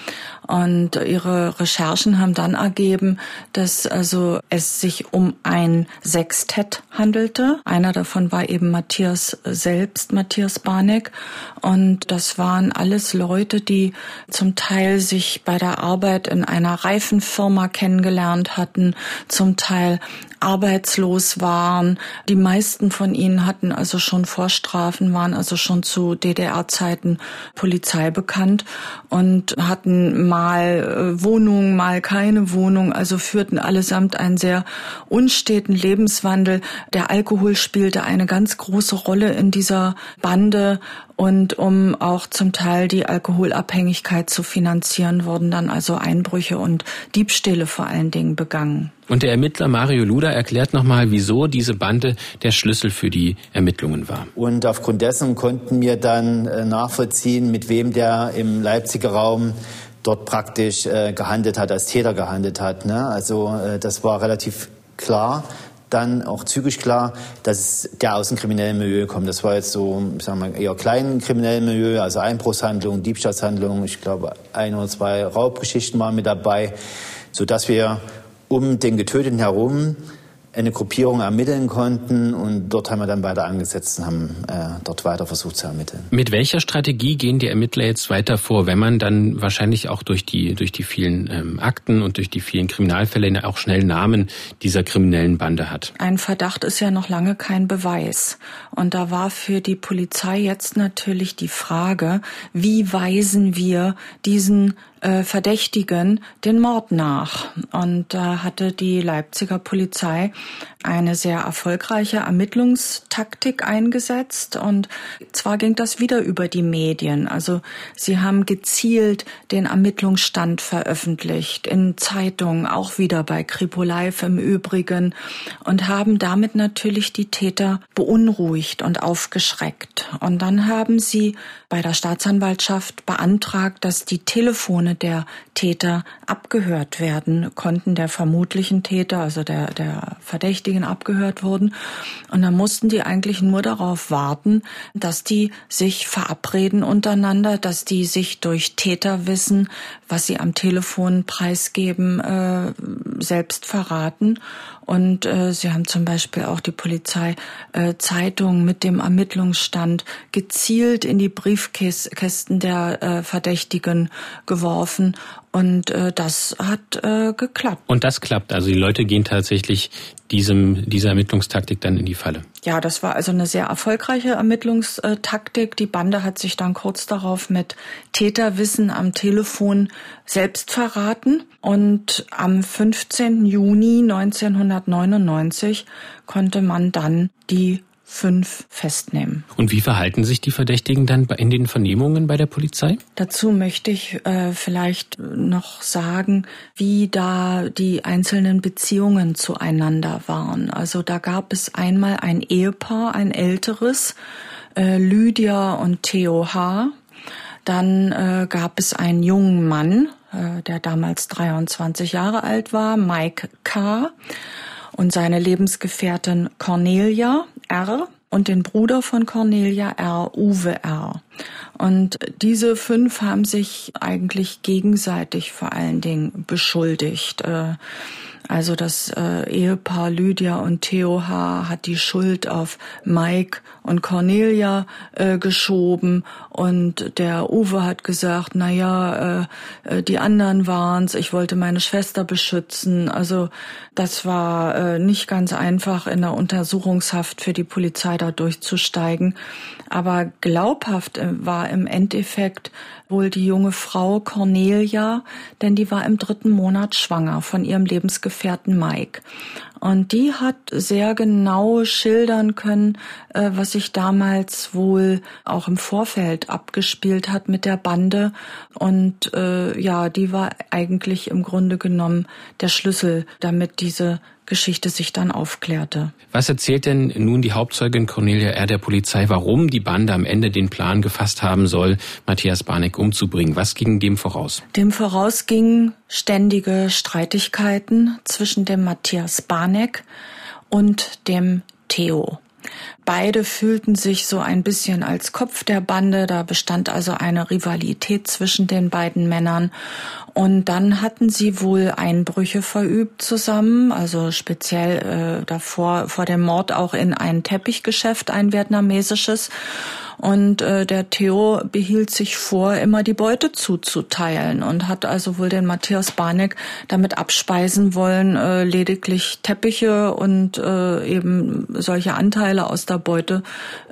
Und ihre Recherchen haben dann ergeben, dass also es sich um ein Sextett handelte. Einer davon war eben Matthias selbst, Matthias Barneck. Und das waren alles Leute, die zum Teil sich bei der Arbeit in einer Reifenfirma kennengelernt hatten, zum Teil arbeitslos waren. Die meisten von ihnen hatten also schon Vorstrafen, waren also schon zu DDR-Zeiten Polizei bekannt und hatten mal äh, Wohnung, mal keine Wohnung, also führten allesamt einen sehr unsteten Lebenswandel. Der Alkohol spielte eine ganz große Rolle in dieser Bande und um auch zum Teil die Alkoholabhängigkeit zu finanzieren, wurden dann also Einbrüche und Diebstähle vor allen Dingen begangen. Und der Ermittler Mario Luda erklärt nochmal, wieso diese Bande der Schlüssel für die Ermittlungen war. Und aufgrund dessen konnten wir dann äh, nachvollziehen, mit wem der im Leipziger Raum dort praktisch äh, gehandelt hat, als Täter gehandelt hat. Ne? Also äh, das war relativ klar dann auch zügig klar, dass der aus dem kriminellen Milieu kommt. Das war jetzt so, sagen wir, eher kleinen kriminellen Milieu, also Einbruchshandlungen, Diebstahlshandlungen. Ich glaube, ein oder zwei Raubgeschichten waren mit dabei, so dass wir um den Getöteten herum eine Gruppierung ermitteln konnten und dort haben wir dann weiter angesetzt und haben äh, dort weiter versucht zu ermitteln. Mit welcher Strategie gehen die Ermittler jetzt weiter vor, wenn man dann wahrscheinlich auch durch die durch die vielen ähm, Akten und durch die vielen Kriminalfälle auch schnell Namen dieser kriminellen Bande hat? Ein Verdacht ist ja noch lange kein Beweis und da war für die Polizei jetzt natürlich die Frage, wie weisen wir diesen äh, Verdächtigen den Mord nach. Und da hatte die Leipziger Polizei eine sehr erfolgreiche Ermittlungstaktik eingesetzt. Und zwar ging das wieder über die Medien. Also sie haben gezielt den Ermittlungsstand veröffentlicht, in Zeitungen, auch wieder bei Kripo Live im Übrigen, und haben damit natürlich die Täter beunruhigt und aufgeschreckt. Und dann haben sie bei der Staatsanwaltschaft beantragt, dass die Telefone der Täter abgehört werden konnten, der vermutlichen Täter, also der, der Verdächtigen abgehört wurden. Und dann mussten die eigentlich nur darauf warten, dass die sich verabreden untereinander, dass die sich durch Täterwissen, was sie am Telefon preisgeben, äh, selbst verraten. Und äh, sie haben zum Beispiel auch die Polizei äh, mit dem Ermittlungsstand gezielt in die Briefkästen der äh, Verdächtigen geworfen. Und äh, das hat äh, geklappt. Und das klappt. Also die Leute gehen tatsächlich diesem, dieser Ermittlungstaktik dann in die Falle. Ja, das war also eine sehr erfolgreiche Ermittlungstaktik. Die Bande hat sich dann kurz darauf mit Täterwissen am Telefon selbst verraten. Und am 15. Juni 1999 konnte man dann die fünf festnehmen. Und wie verhalten sich die Verdächtigen dann in den Vernehmungen bei der Polizei? Dazu möchte ich äh, vielleicht noch sagen, wie da die einzelnen Beziehungen zueinander waren. Also da gab es einmal ein Ehepaar, ein älteres, äh, Lydia und Theo H. Dann äh, gab es einen jungen Mann, äh, der damals 23 Jahre alt war, Mike K. und seine Lebensgefährtin Cornelia R. und den Bruder von Cornelia R., Uwe R. Und diese fünf haben sich eigentlich gegenseitig vor allen Dingen beschuldigt. Also das äh, Ehepaar Lydia und Theo H. hat die Schuld auf Mike und Cornelia äh, geschoben und der Uwe hat gesagt, na ja, äh, äh, die anderen waren's, ich wollte meine Schwester beschützen. Also das war äh, nicht ganz einfach in der Untersuchungshaft für die Polizei da durchzusteigen, aber glaubhaft äh, war im Endeffekt wohl die junge Frau Cornelia, denn die war im dritten Monat schwanger von ihrem Lebensgefährten Mike. Und die hat sehr genau schildern können, äh, was sich damals wohl auch im Vorfeld abgespielt hat mit der Bande. Und äh, ja, die war eigentlich im Grunde genommen der Schlüssel, damit diese Geschichte sich dann aufklärte. Was erzählt denn nun die Hauptzeugin Cornelia R. der Polizei, warum die Bande am Ende den Plan gefasst haben soll, Matthias Barneck umzubringen? Was ging dem voraus? Dem voraus gingen ständige Streitigkeiten zwischen dem Matthias Barneck und dem Theo. Beide fühlten sich so ein bisschen als Kopf der Bande, da bestand also eine Rivalität zwischen den beiden Männern. Und dann hatten sie wohl Einbrüche verübt zusammen, also speziell äh, davor vor dem Mord auch in ein Teppichgeschäft, ein vietnamesisches. Und äh, der Theo behielt sich vor, immer die Beute zuzuteilen und hat also wohl den Matthias Barneck damit abspeisen wollen, äh, lediglich Teppiche und äh, eben solche Anteile aus der Beute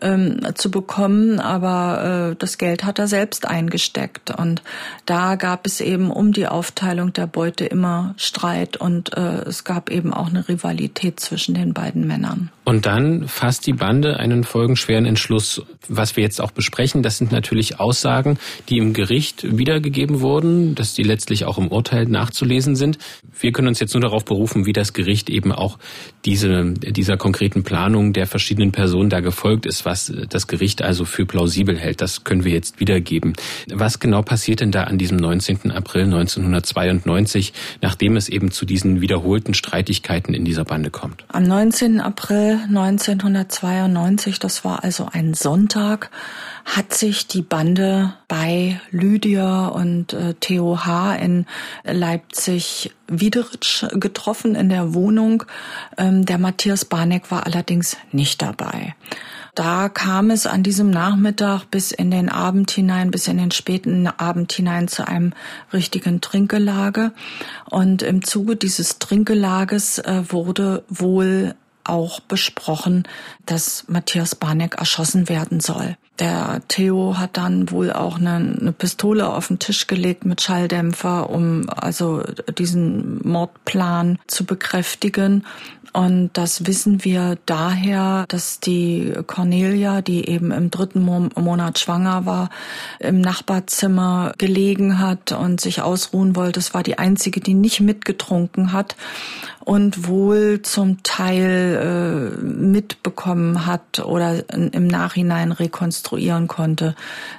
ähm, zu bekommen. Aber äh, das Geld hat er selbst eingesteckt. Und da gab es eben um die Aufteilung der Beute immer Streit und äh, es gab eben auch eine Rivalität zwischen den beiden Männern. Und dann fasst die Bande einen folgenschweren Entschluss. Was wir jetzt auch besprechen, das sind natürlich Aussagen, die im Gericht wiedergegeben wurden, dass die letztlich auch im Urteil nachzulesen sind. Wir können uns jetzt nur darauf berufen, wie das Gericht eben auch diese, dieser konkreten Planung der verschiedenen Personen da gefolgt ist, was das Gericht also für plausibel hält. Das können wir jetzt wiedergeben. Was genau passiert denn da an diesem 19. April 1992, nachdem es eben zu diesen wiederholten Streitigkeiten in dieser Bande kommt? Am 19. April 1992, das war also ein Sonntag, hat sich die Bande bei Lydia und äh, Theo H. in Leipzig Wiederitsch getroffen in der Wohnung. Ähm, der Matthias Barneck war allerdings nicht dabei. Da kam es an diesem Nachmittag bis in den Abend hinein, bis in den späten Abend hinein zu einem richtigen Trinkgelage. Und im Zuge dieses Trinkgelages äh, wurde wohl auch besprochen, dass Matthias Barneck erschossen werden soll. Der Theo hat dann wohl auch eine, eine, Pistole auf den Tisch gelegt mit Schalldämpfer, um also diesen Mordplan zu bekräftigen. Und das wissen wir daher, dass die Cornelia, die eben im dritten Monat schwanger war, im Nachbarzimmer gelegen hat und sich ausruhen wollte. Es war die einzige, die nicht mitgetrunken hat und wohl zum Teil äh, mitbekommen hat oder im Nachhinein rekonstruieren konnte,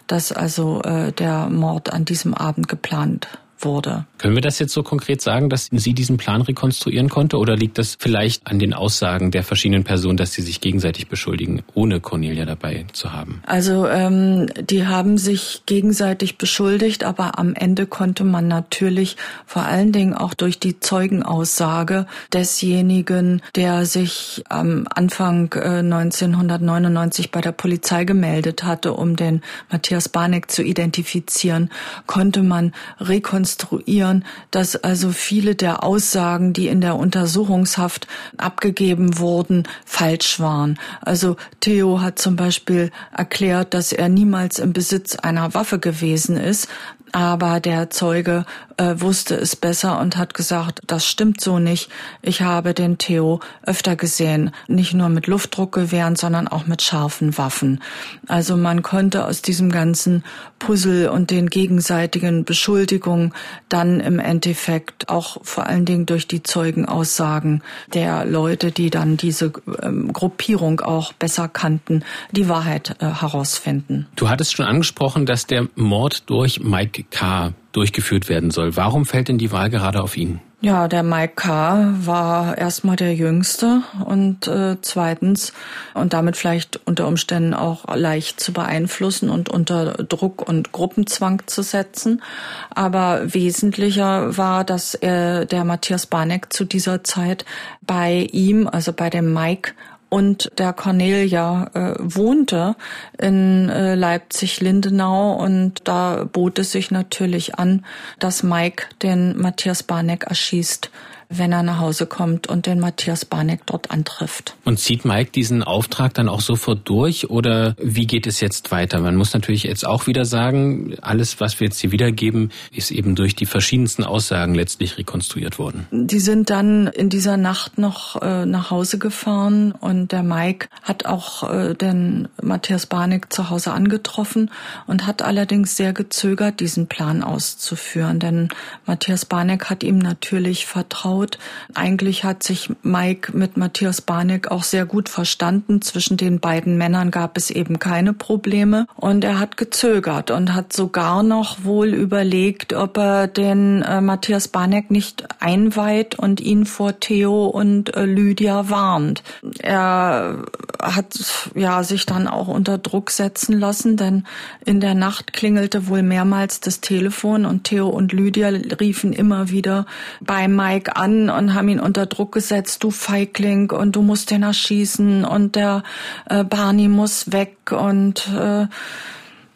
dass also äh, der Mord an diesem Abend geplant wurde. Können wir das jetzt so konkret sagen, dass sie diesen Plan rekonstruieren konnte oder liegt das vielleicht an den Aussagen der verschiedenen Personen, dass sie sich gegenseitig beschuldigen, ohne Cornelia dabei zu haben? Also ähm, die haben sich gegenseitig beschuldigt, aber am Ende konnte man natürlich vor allen Dingen auch durch die Zeugenaussage desjenigen, der sich am Anfang äh, 1999 bei der Polizei gemeldet hatte, um den Matthias Barneck zu identifizieren, konnte man rekonstruieren rekonstruieren, dass also viele der Aussagen, die in der Untersuchungshaft abgegeben wurden, falsch waren. Also Theo hat zum Beispiel erklärt, dass er niemals im Besitz einer Waffe gewesen ist, aber der Zeuge äh, wusste es besser und hat gesagt, das stimmt so nicht. Ich habe den Theo öfter gesehen, nicht nur mit Luftdruckgewehren, sondern auch mit scharfen Waffen. Also man konnte aus diesem ganzen Puzzle und den gegenseitigen Beschuldigungen dann im Endeffekt auch vor allen Dingen durch die Zeugenaussagen der Leute, die dann diese ähm, Gruppierung auch besser kannten, die Wahrheit äh, herausfinden. Du hattest schon angesprochen, dass der Mord durch Mike K. durchgeführt werden soll. Warum fällt denn die Wahl gerade auf ihn? Ja, der Mike K. war erstmal der Jüngste und äh, zweitens und damit vielleicht unter Umständen auch leicht zu beeinflussen und unter Druck und Gruppenzwang zu setzen. Aber wesentlicher war, dass er, der Matthias Barneck zu dieser Zeit bei ihm, also bei dem Mike, und der Cornelia äh, wohnte in äh, Leipzig-Lindenau. Und da bot es sich natürlich an, dass Mike den Matthias Barneck erschießt wenn er nach Hause kommt und den Matthias Barneck dort antrifft. Und zieht Mike diesen Auftrag dann auch sofort durch oder wie geht es jetzt weiter? Man muss natürlich jetzt auch wieder sagen, alles, was wir jetzt hier wiedergeben, ist eben durch die verschiedensten Aussagen letztlich rekonstruiert worden. Die sind dann in dieser Nacht noch äh, nach Hause gefahren und der Mike hat auch äh, den Matthias Barneck zu Hause angetroffen und hat allerdings sehr gezögert, diesen Plan auszuführen, denn Matthias Barneck hat ihm natürlich vertraut Tod. Eigentlich hat sich Mike mit Matthias Barneck auch sehr gut verstanden. Zwischen den beiden Männern gab es eben keine Probleme. Und er hat gezögert und hat sogar noch wohl überlegt, ob er den äh, Matthias Barneck nicht einweiht und ihn vor Theo und äh, Lydia warnt. Er hat ja sich dann auch unter Druck setzen lassen, denn in der Nacht klingelte wohl mehrmals das Telefon und Theo und Lydia riefen immer wieder bei Mike an an und haben ihn unter Druck gesetzt, du Feigling und du musst den erschießen und der äh, Barney muss weg und äh,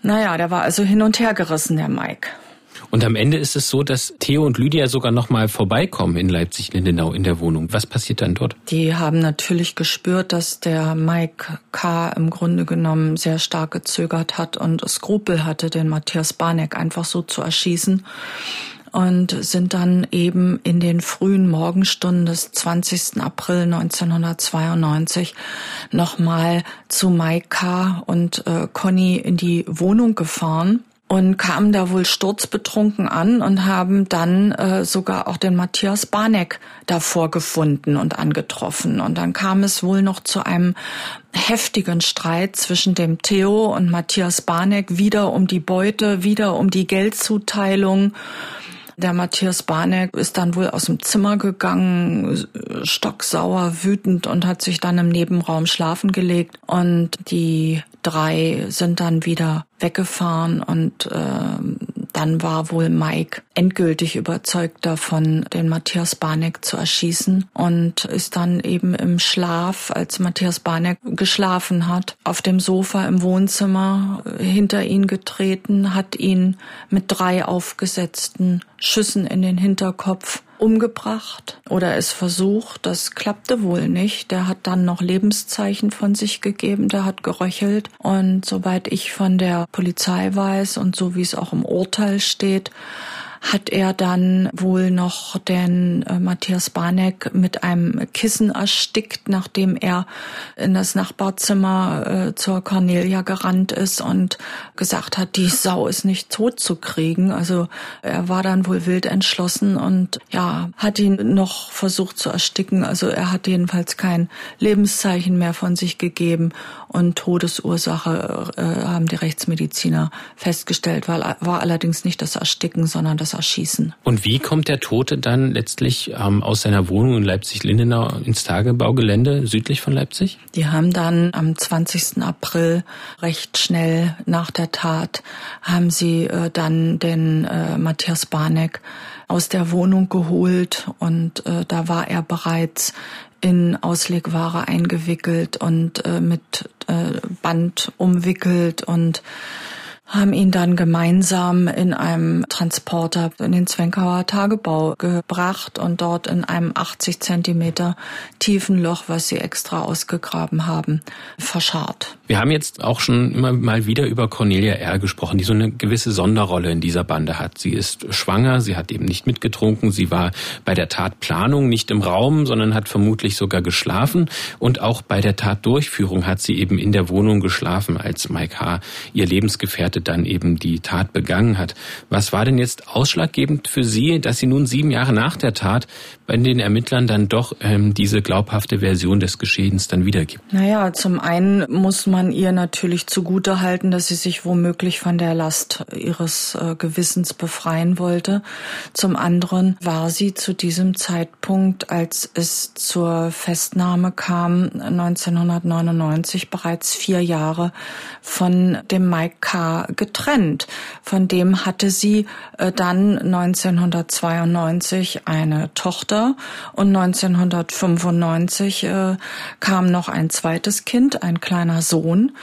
naja, der war also hin und her gerissen, der Mike. Und am Ende ist es so, dass Theo und Lydia sogar noch mal vorbeikommen in Leipzig-Lindenau in der Wohnung. Was passiert dann dort? Die haben natürlich gespürt, dass der Mike K. im Grunde genommen sehr stark gezögert hat und Skrupel hatte, den Matthias Barneck einfach so zu erschießen und sind dann eben in den frühen Morgenstunden des 20. April 1992 nochmal zu Maika und äh, Conny in die Wohnung gefahren und kamen da wohl sturzbetrunken an und haben dann äh, sogar auch den Matthias Barneck davor gefunden und angetroffen. Und dann kam es wohl noch zu einem heftigen Streit zwischen dem Theo und Matthias Barneck wieder um die Beute, wieder um die Geldzuteilung. Der Matthias Barneck ist dann wohl aus dem Zimmer gegangen, stocksauer, wütend und hat sich dann im Nebenraum schlafen gelegt. Und die drei sind dann wieder weggefahren und äh, dann war wohl Mike endgültig überzeugt davon, den Matthias Barneck zu erschießen und ist dann eben im Schlaf, als Matthias Barneck geschlafen hat, auf dem Sofa im Wohnzimmer hinter ihn getreten, hat ihn mit drei aufgesetzten Schüssen in den Hinterkopf umgebracht oder es versucht. Das klappte wohl nicht. Der hat dann noch Lebenszeichen von sich gegeben, der hat geröchelt. Und soweit ich von der Polizei weiß und so wie es auch im Urteil steht, hat er dann wohl noch den äh, Matthias Barneck mit einem Kissen erstickt, nachdem er in das Nachbarzimmer äh, zur Cornelia gerannt ist und gesagt hat, die Sau ist nicht tot zu kriegen. Also er war dann wohl wild entschlossen und ja, hat ihn noch versucht zu ersticken. Also er hat jedenfalls kein Lebenszeichen mehr von sich gegeben und Todesursache äh, haben die Rechtsmediziner festgestellt, weil war allerdings nicht das Ersticken, sondern das Erschießen. Und wie kommt der Tote dann letztlich ähm, aus seiner Wohnung in Leipzig-Lindenau ins Tagebaugelände südlich von Leipzig? Die haben dann am 20. April recht schnell nach der Tat haben sie äh, dann den äh, Matthias Barneck aus der Wohnung geholt und äh, da war er bereits in Auslegware eingewickelt und äh, mit äh, Band umwickelt und haben ihn dann gemeinsam in einem Transporter in den Zwenkauer Tagebau gebracht und dort in einem 80 Zentimeter tiefen Loch, was sie extra ausgegraben haben, verscharrt. Wir haben jetzt auch schon immer mal wieder über Cornelia R. gesprochen, die so eine gewisse Sonderrolle in dieser Bande hat. Sie ist schwanger, sie hat eben nicht mitgetrunken, sie war bei der Tatplanung nicht im Raum, sondern hat vermutlich sogar geschlafen und auch bei der Tatdurchführung hat sie eben in der Wohnung geschlafen, als Mike H. ihr Lebensgefährte dann eben die Tat begangen hat. Was war denn jetzt ausschlaggebend für Sie, dass Sie nun sieben Jahre nach der Tat bei den Ermittlern dann doch ähm, diese glaubhafte Version des Geschehens dann wiedergibt? Naja, zum einen muss man ihr natürlich zugute halten, dass sie sich womöglich von der Last ihres äh, Gewissens befreien wollte. Zum anderen war sie zu diesem Zeitpunkt, als es zur Festnahme kam, 1999 bereits vier Jahre von dem Mike K. getrennt. Von dem hatte sie äh, dann 1992 eine Tochter und 1995 äh, kam noch ein zweites Kind, ein kleiner Sohn.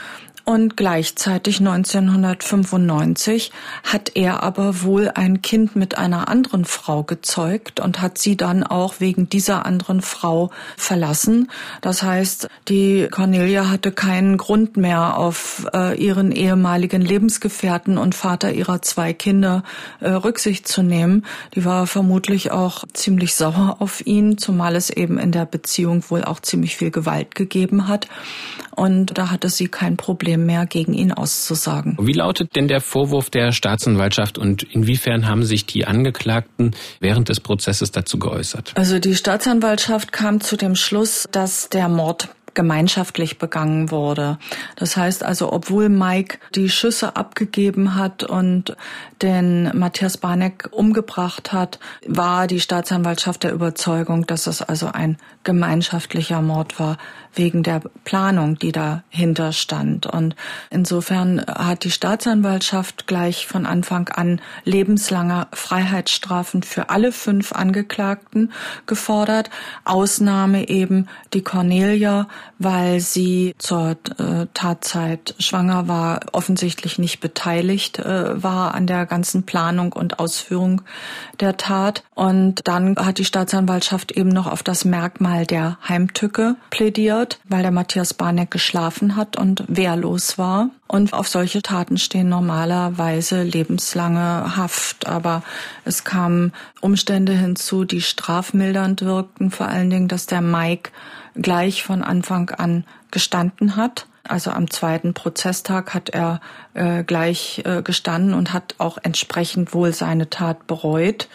Und gleichzeitig 1995 hat er aber wohl ein Kind mit einer anderen Frau gezeugt und hat sie dann auch wegen dieser anderen Frau verlassen. Das heißt, die Cornelia hatte keinen Grund mehr auf äh, ihren ehemaligen Lebensgefährten und Vater ihrer zwei Kinder äh, Rücksicht zu nehmen. Die war vermutlich auch ziemlich sauer auf ihn, zumal es eben in der Beziehung wohl auch ziemlich viel Gewalt gegeben hat. Und da hatte sie kein Problem mehr, gegen ihn auszusagen. Wie lautet denn der Vorwurf der Staatsanwaltschaft und inwiefern haben sich die Angeklagten während des Prozesses dazu geäußert? Also die Staatsanwaltschaft kam zu dem Schluss, dass der Mord gemeinschaftlich begangen wurde. Das heißt also, obwohl Mike die Schüsse abgegeben hat und den Matthias Barneck umgebracht hat, war die Staatsanwaltschaft der Überzeugung, dass es also ein gemeinschaftlicher Mord war, wegen der Planung, die dahinter stand. Und insofern hat die Staatsanwaltschaft gleich von Anfang an lebenslanger Freiheitsstrafen für alle fünf Angeklagten gefordert. Ausnahme eben die Cornelia, weil sie zur äh, Tatzeit schwanger war, offensichtlich nicht beteiligt äh, war an der ganzen Planung und Ausführung der Tat. Und dann hat die Staatsanwaltschaft eben noch auf das Merkmal der Heimtücke plädiert, weil der Matthias Barneck geschlafen hat und wehrlos war. Und auf solche Taten stehen normalerweise lebenslange Haft. Aber es kamen Umstände hinzu, die strafmildernd wirkten. Vor allen Dingen, dass der Mike gleich von Anfang an gestanden hat. Also am zweiten Prozesstag hat er äh, gleich äh, gestanden und hat auch entsprechend wohl seine Tat bereut.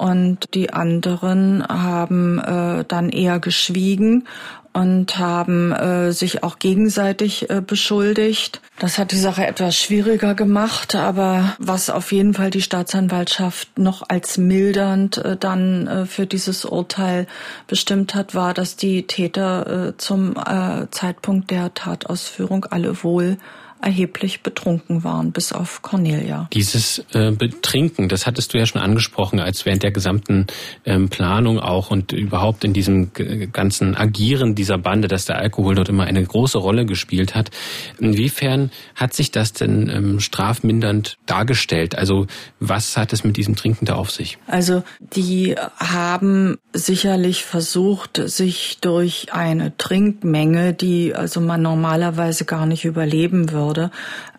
Und die anderen haben äh, dann eher geschwiegen und haben äh, sich auch gegenseitig äh, beschuldigt. Das hat die Sache etwas schwieriger gemacht, aber was auf jeden Fall die Staatsanwaltschaft noch als mildernd äh, dann äh, für dieses Urteil bestimmt hat, war, dass die Täter äh, zum äh, Zeitpunkt der Tatausführung alle wohl erheblich betrunken waren, bis auf Cornelia. Dieses äh, Betrinken, das hattest du ja schon angesprochen, als während der gesamten ähm, Planung auch und überhaupt in diesem ganzen Agieren dieser Bande, dass der Alkohol dort immer eine große Rolle gespielt hat. Inwiefern hat sich das denn ähm, strafmindernd dargestellt? Also was hat es mit diesem Trinken da auf sich? Also die haben sicherlich versucht, sich durch eine Trinkmenge, die also man normalerweise gar nicht überleben würde, würde,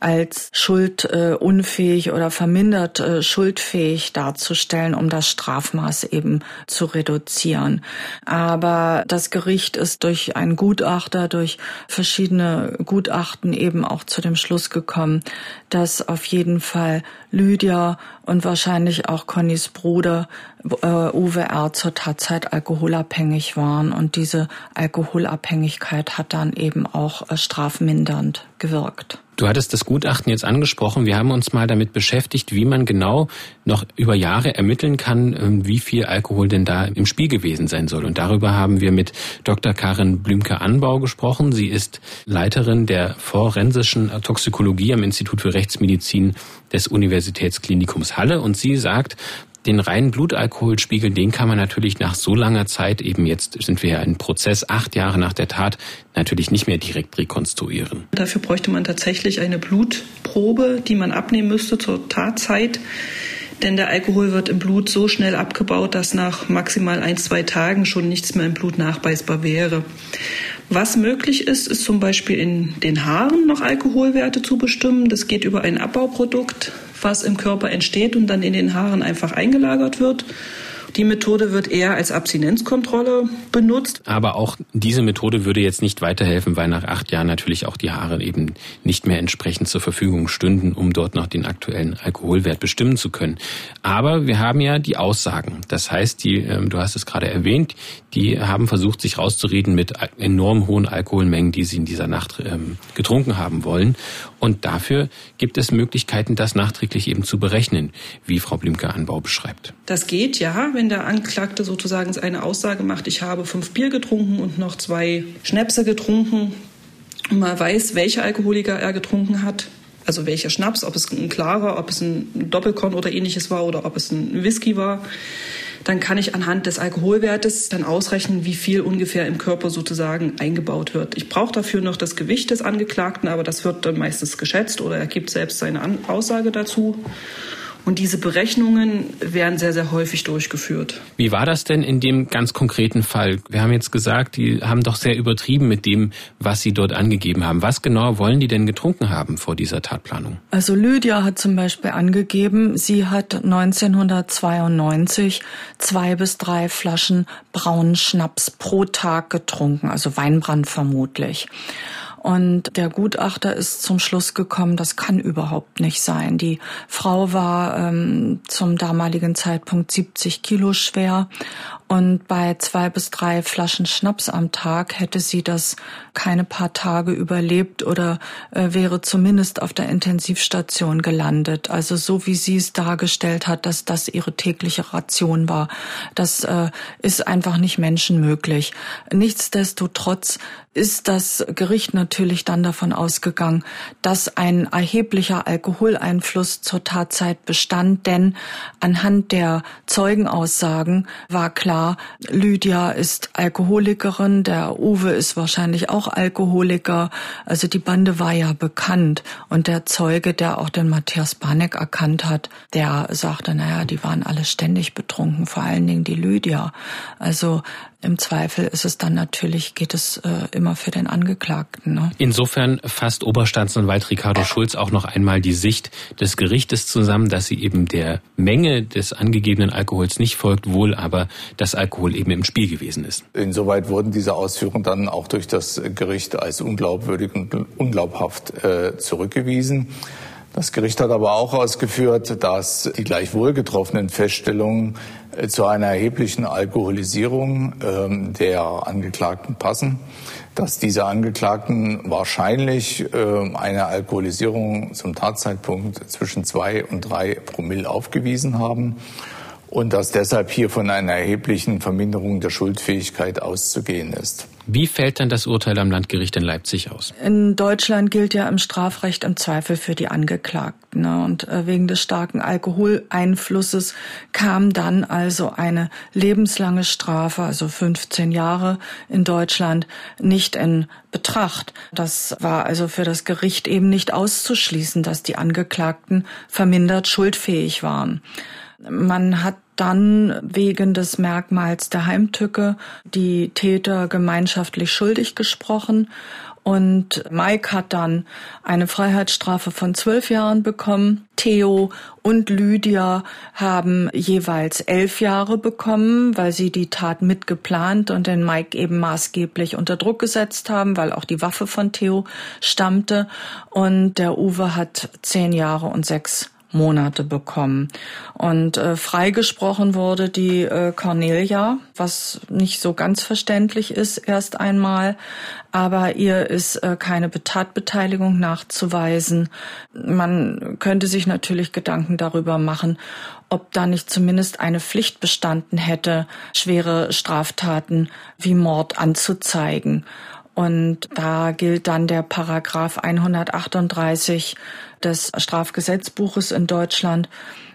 als schuldunfähig äh, oder vermindert äh, schuldfähig darzustellen, um das Strafmaß eben zu reduzieren. Aber das Gericht ist durch einen Gutachter, durch verschiedene Gutachten eben auch zu dem Schluss gekommen, dass auf jeden Fall Lydia und wahrscheinlich auch Connys Bruder äh, Uwe R. zur Tatzeit alkoholabhängig waren. Und diese Alkoholabhängigkeit hat dann eben auch äh, strafmindernd gewirkt. Du hattest das Gutachten jetzt angesprochen. Wir haben uns mal damit beschäftigt, wie man genau noch über Jahre ermitteln kann, ähm, wie viel Alkohol denn da im Spiel gewesen sein soll. Und darüber haben wir mit Dr. Karin Blümke-Anbau gesprochen. Sie ist Leiterin der forensischen Toxikologie am Institut für Rechtsmedizin des Universitätsklinikums Halle. Und sie sagt, Den reinen Blutalkoholspiegel, den kann man natürlich nach so langer Zeit, eben jetzt sind wir ja in Prozess, acht Jahre nach der Tat, natürlich nicht mehr direkt rekonstruieren. Dafür bräuchte man tatsächlich eine Blutprobe, die man abnehmen müsste zur Tatzeit. Denn der Alkohol wird im Blut so schnell abgebaut, dass nach maximal ein, zwei Tagen schon nichts mehr im Blut nachweisbar wäre. Was möglich ist, ist zum Beispiel in den Haaren noch Alkoholwerte zu bestimmen. Das geht über ein Abbauprodukt, was im Körper entsteht und dann in den Haaren einfach eingelagert wird. Die Methode wird eher als Abstinenzkontrolle benutzt. Aber auch diese Methode würde jetzt nicht weiterhelfen, weil nach acht Jahren natürlich auch die Haare eben nicht mehr entsprechend zur Verfügung stünden, um dort noch den aktuellen Alkoholwert bestimmen zu können. Aber wir haben ja die Aussagen. Das heißt, die, ähm, du hast es gerade erwähnt, die haben versucht, sich rauszureden mit enorm hohen Alkoholmengen, die sie in dieser Nacht ähm, getrunken haben wollen. Und dafür gibt es Möglichkeiten, das nachträglich eben zu berechnen, wie Frau Blümke-Anbau beschreibt. Das geht, ja, wenn der Anklagte sozusagen eine Aussage macht, ich habe fünf Bier getrunken und noch zwei Schnäpse getrunken und man weiß, welcher Alkoholiker er getrunken hat, also welcher Schnaps, ob es ein klarer, ob es ein Doppelkorn oder ähnliches war oder ob es ein Whisky war, dann kann ich anhand des Alkoholwertes dann ausrechnen, wie viel ungefähr im Körper sozusagen eingebaut wird. Ich brauche dafür noch das Gewicht des Angeklagten, aber das wird dann meistens geschätzt oder er gibt selbst seine Aussage dazu. Und diese Berechnungen werden sehr, sehr häufig durchgeführt. Wie war das denn in dem ganz konkreten Fall? Wir haben jetzt gesagt, die haben doch sehr übertrieben mit dem, was sie dort angegeben haben. Was genau wollen die denn getrunken haben vor dieser Tatplanung? Also Lydia hat zum Beispiel angegeben, sie hat 1992 zwei bis drei Flaschen braunen Schnaps pro Tag getrunken, also Weinbrand vermutlich. Und der Gutachter ist zum Schluss gekommen, das kann überhaupt nicht sein. Die Frau war ähm, zum damaligen Zeitpunkt 70 Kilo schwer und bei zwei bis drei Flaschen Schnaps am Tag hätte sie das keine paar Tage überlebt oder äh, wäre zumindest auf der Intensivstation gelandet. Also so wie sie es dargestellt hat, dass das ihre tägliche Ration war, das äh, ist einfach nicht menschenmöglich. Nichtsdestotrotz ist das Gericht natürlich dann davon ausgegangen, dass ein erheblicher Alkoholeinfluss zur Tatzeit bestand, denn anhand der Zeugenaussagen war klar, Lydia ist Alkoholikerin, der Uwe ist wahrscheinlich auch Alkoholiker, also die Bande war ja bekannt und der Zeuge, der auch den Matthias Banek erkannt hat, der sagte, naja, die waren alle ständig betrunken, vor allen Dingen die Lydia. Also im Zweifel ist es dann natürlich, geht es äh, immer für den Angeklagten. Ne? Insofern fasst Oberstaatsanwalt Ricardo Schulz auch noch einmal die Sicht des Gerichtes zusammen, dass sie eben der Menge des angegebenen Alkohols nicht folgt, wohl aber dass Alkohol eben im Spiel gewesen ist. Insoweit wurden diese Ausführungen dann auch durch das Gericht als unglaubwürdig und unglaubhaft äh, zurückgewiesen. Das Gericht hat aber auch ausgeführt, dass die gleichwohl getroffenen Feststellungen zu einer erheblichen Alkoholisierung ähm, der Angeklagten passen, dass diese Angeklagten wahrscheinlich äh, eine Alkoholisierung zum Tatzeitpunkt zwischen zwei und drei Promille aufgewiesen haben und dass deshalb hier von einer erheblichen Verminderung der Schuldfähigkeit auszugehen ist. Wie fällt dann das Urteil am Landgericht in Leipzig aus? In Deutschland gilt ja im Strafrecht im Zweifel für die Angeklagten. Ne? Und äh, wegen des starken Alkoholeinflusses kam dann also eine lebenslange Strafe, also 15 Jahre in Deutschland, nicht in Betracht. Das war also für das Gericht eben nicht auszuschließen, dass die Angeklagten vermindert schuldfähig waren. Man hat dann wegen des Merkmals der Heimtücke die Täter gemeinschaftlich schuldig gesprochen und Mike hat dann eine Freiheitsstrafe von zwölf Jahren bekommen. Theo und Lydia haben jeweils elf Jahre bekommen, weil sie die Tat mitgeplant und den Mike eben maßgeblich unter Druck gesetzt haben, weil auch die Waffe von Theo stammte. Und der Uwe hat zehn Jahre und sechs Monate bekommen. Und äh, freigesprochen wurde die äh, Cornelia, was nicht so ganz verständlich ist erst einmal, aber ihr ist äh, keine Tatbeteiligung nachzuweisen. Man könnte sich natürlich Gedanken darüber machen, ob da nicht zumindest eine Pflicht bestanden hätte, schwere Straftaten wie Mord anzuzeigen. Und da gilt dann der Paragraph 138 des Strafgesetzbuches in Deutschland.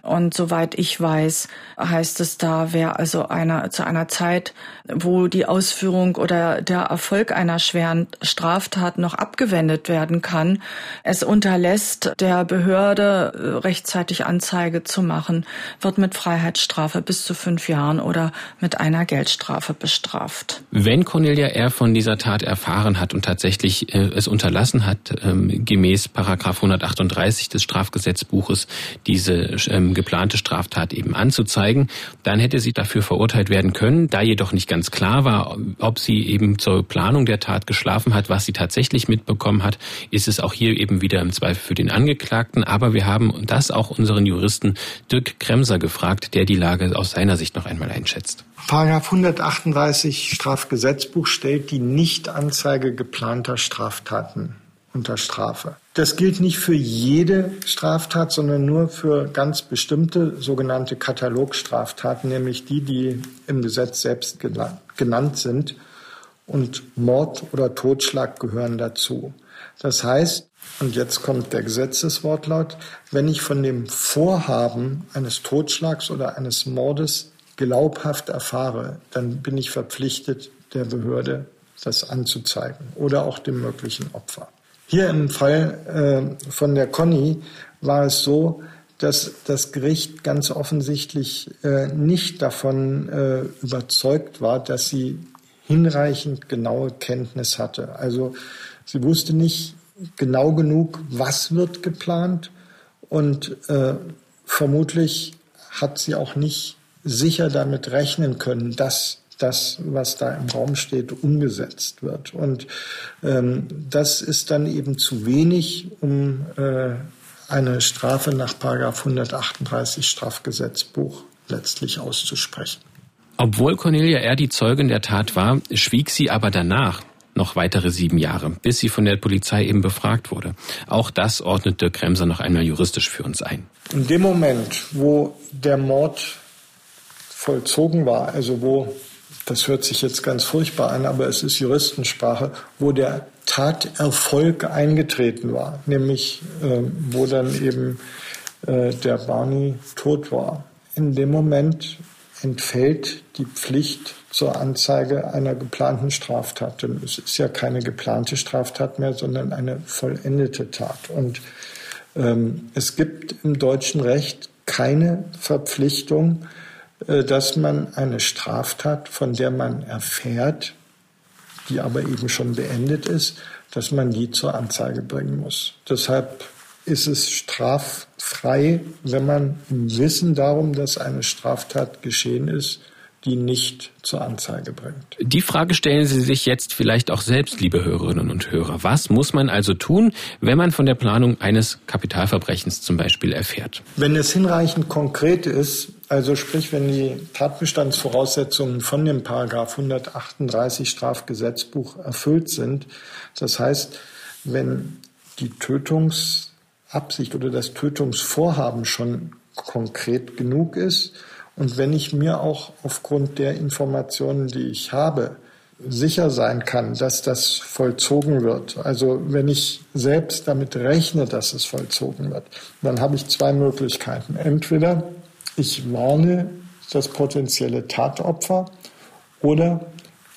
Und soweit ich weiß, heißt es da, wer also einer zu einer Zeit, wo die Ausführung oder der Erfolg einer schweren Straftat noch abgewendet werden kann, es unterlässt, der Behörde äh, rechtzeitig Anzeige zu machen, wird mit Freiheitsstrafe bis zu fünf Jahren oder mit einer Geldstrafe bestraft. Wenn Cornelia R. von dieser Tat erfahren hat und tatsächlich äh, es unterlassen hat, ähm, gemäß Paragraph 138 des Strafgesetzbuches diese ähm, geplante Straftat eben anzuzeigen, dann hätte sie dafür verurteilt werden können. Da jedoch nicht ganz klar war, ob sie eben zur Planung der Tat geschlafen hat, was sie tatsächlich mitbekommen hat, ist es auch hier eben wieder im Zweifel für den Angeklagten. Aber wir haben das auch unseren Juristen Dirk Kremser gefragt, der die Lage aus seiner Sicht noch einmal einschätzt. Paragraph 138 Strafgesetzbuch stellt die Nichtanzeige geplanter Straftaten unter Strafe. Das gilt nicht für jede Straftat, sondern nur für ganz bestimmte sogenannte Katalogstraftaten, nämlich die, die im Gesetz selbst genannt sind. Und Mord oder Totschlag gehören dazu. Das heißt, und jetzt kommt der Gesetzeswortlaut, wenn ich von dem Vorhaben eines Totschlags oder eines Mordes glaubhaft erfahre, dann bin ich verpflichtet, der Behörde das anzuzeigen oder auch dem möglichen Opfer. Hier im Fall äh, von der Conny war es so, dass das Gericht ganz offensichtlich äh, nicht davon äh, überzeugt war, dass sie hinreichend genaue Kenntnis hatte. Also sie wusste nicht genau genug, was wird geplant und äh, vermutlich hat sie auch nicht sicher damit rechnen können, dass das, was da im Raum steht, umgesetzt wird. Und ähm, das ist dann eben zu wenig, um äh, eine Strafe nach Paragraph 138 Strafgesetzbuch letztlich auszusprechen. Obwohl Cornelia R. die Zeugin der Tat war, schwieg sie aber danach noch weitere sieben Jahre, bis sie von der Polizei eben befragt wurde. Auch das ordnete Kremser noch einmal juristisch für uns ein. In dem Moment, wo der Mord vollzogen war, also wo das hört sich jetzt ganz furchtbar an, aber es ist Juristensprache, wo der Taterfolg eingetreten war, nämlich äh, wo dann eben äh, der Barney tot war. In dem Moment entfällt die Pflicht zur Anzeige einer geplanten Straftat. Denn es ist ja keine geplante Straftat mehr, sondern eine vollendete Tat. Und ähm, es gibt im deutschen Recht keine Verpflichtung, dass man eine Straftat, von der man erfährt, die aber eben schon beendet ist, dass man die zur Anzeige bringen muss. Deshalb ist es straffrei, wenn man im Wissen darum, dass eine Straftat geschehen ist, die nicht zur Anzeige bringt. Die Frage stellen Sie sich jetzt vielleicht auch selbst, liebe Hörerinnen und Hörer. Was muss man also tun, wenn man von der Planung eines Kapitalverbrechens zum Beispiel erfährt? Wenn es hinreichend konkret ist, also sprich, wenn die Tatbestandsvoraussetzungen von dem Paragraph 138 Strafgesetzbuch erfüllt sind, das heißt, wenn die Tötungsabsicht oder das Tötungsvorhaben schon konkret genug ist und wenn ich mir auch aufgrund der Informationen, die ich habe, sicher sein kann, dass das vollzogen wird, also wenn ich selbst damit rechne, dass es vollzogen wird, dann habe ich zwei Möglichkeiten. Entweder ich warne das potenzielle Tatopfer oder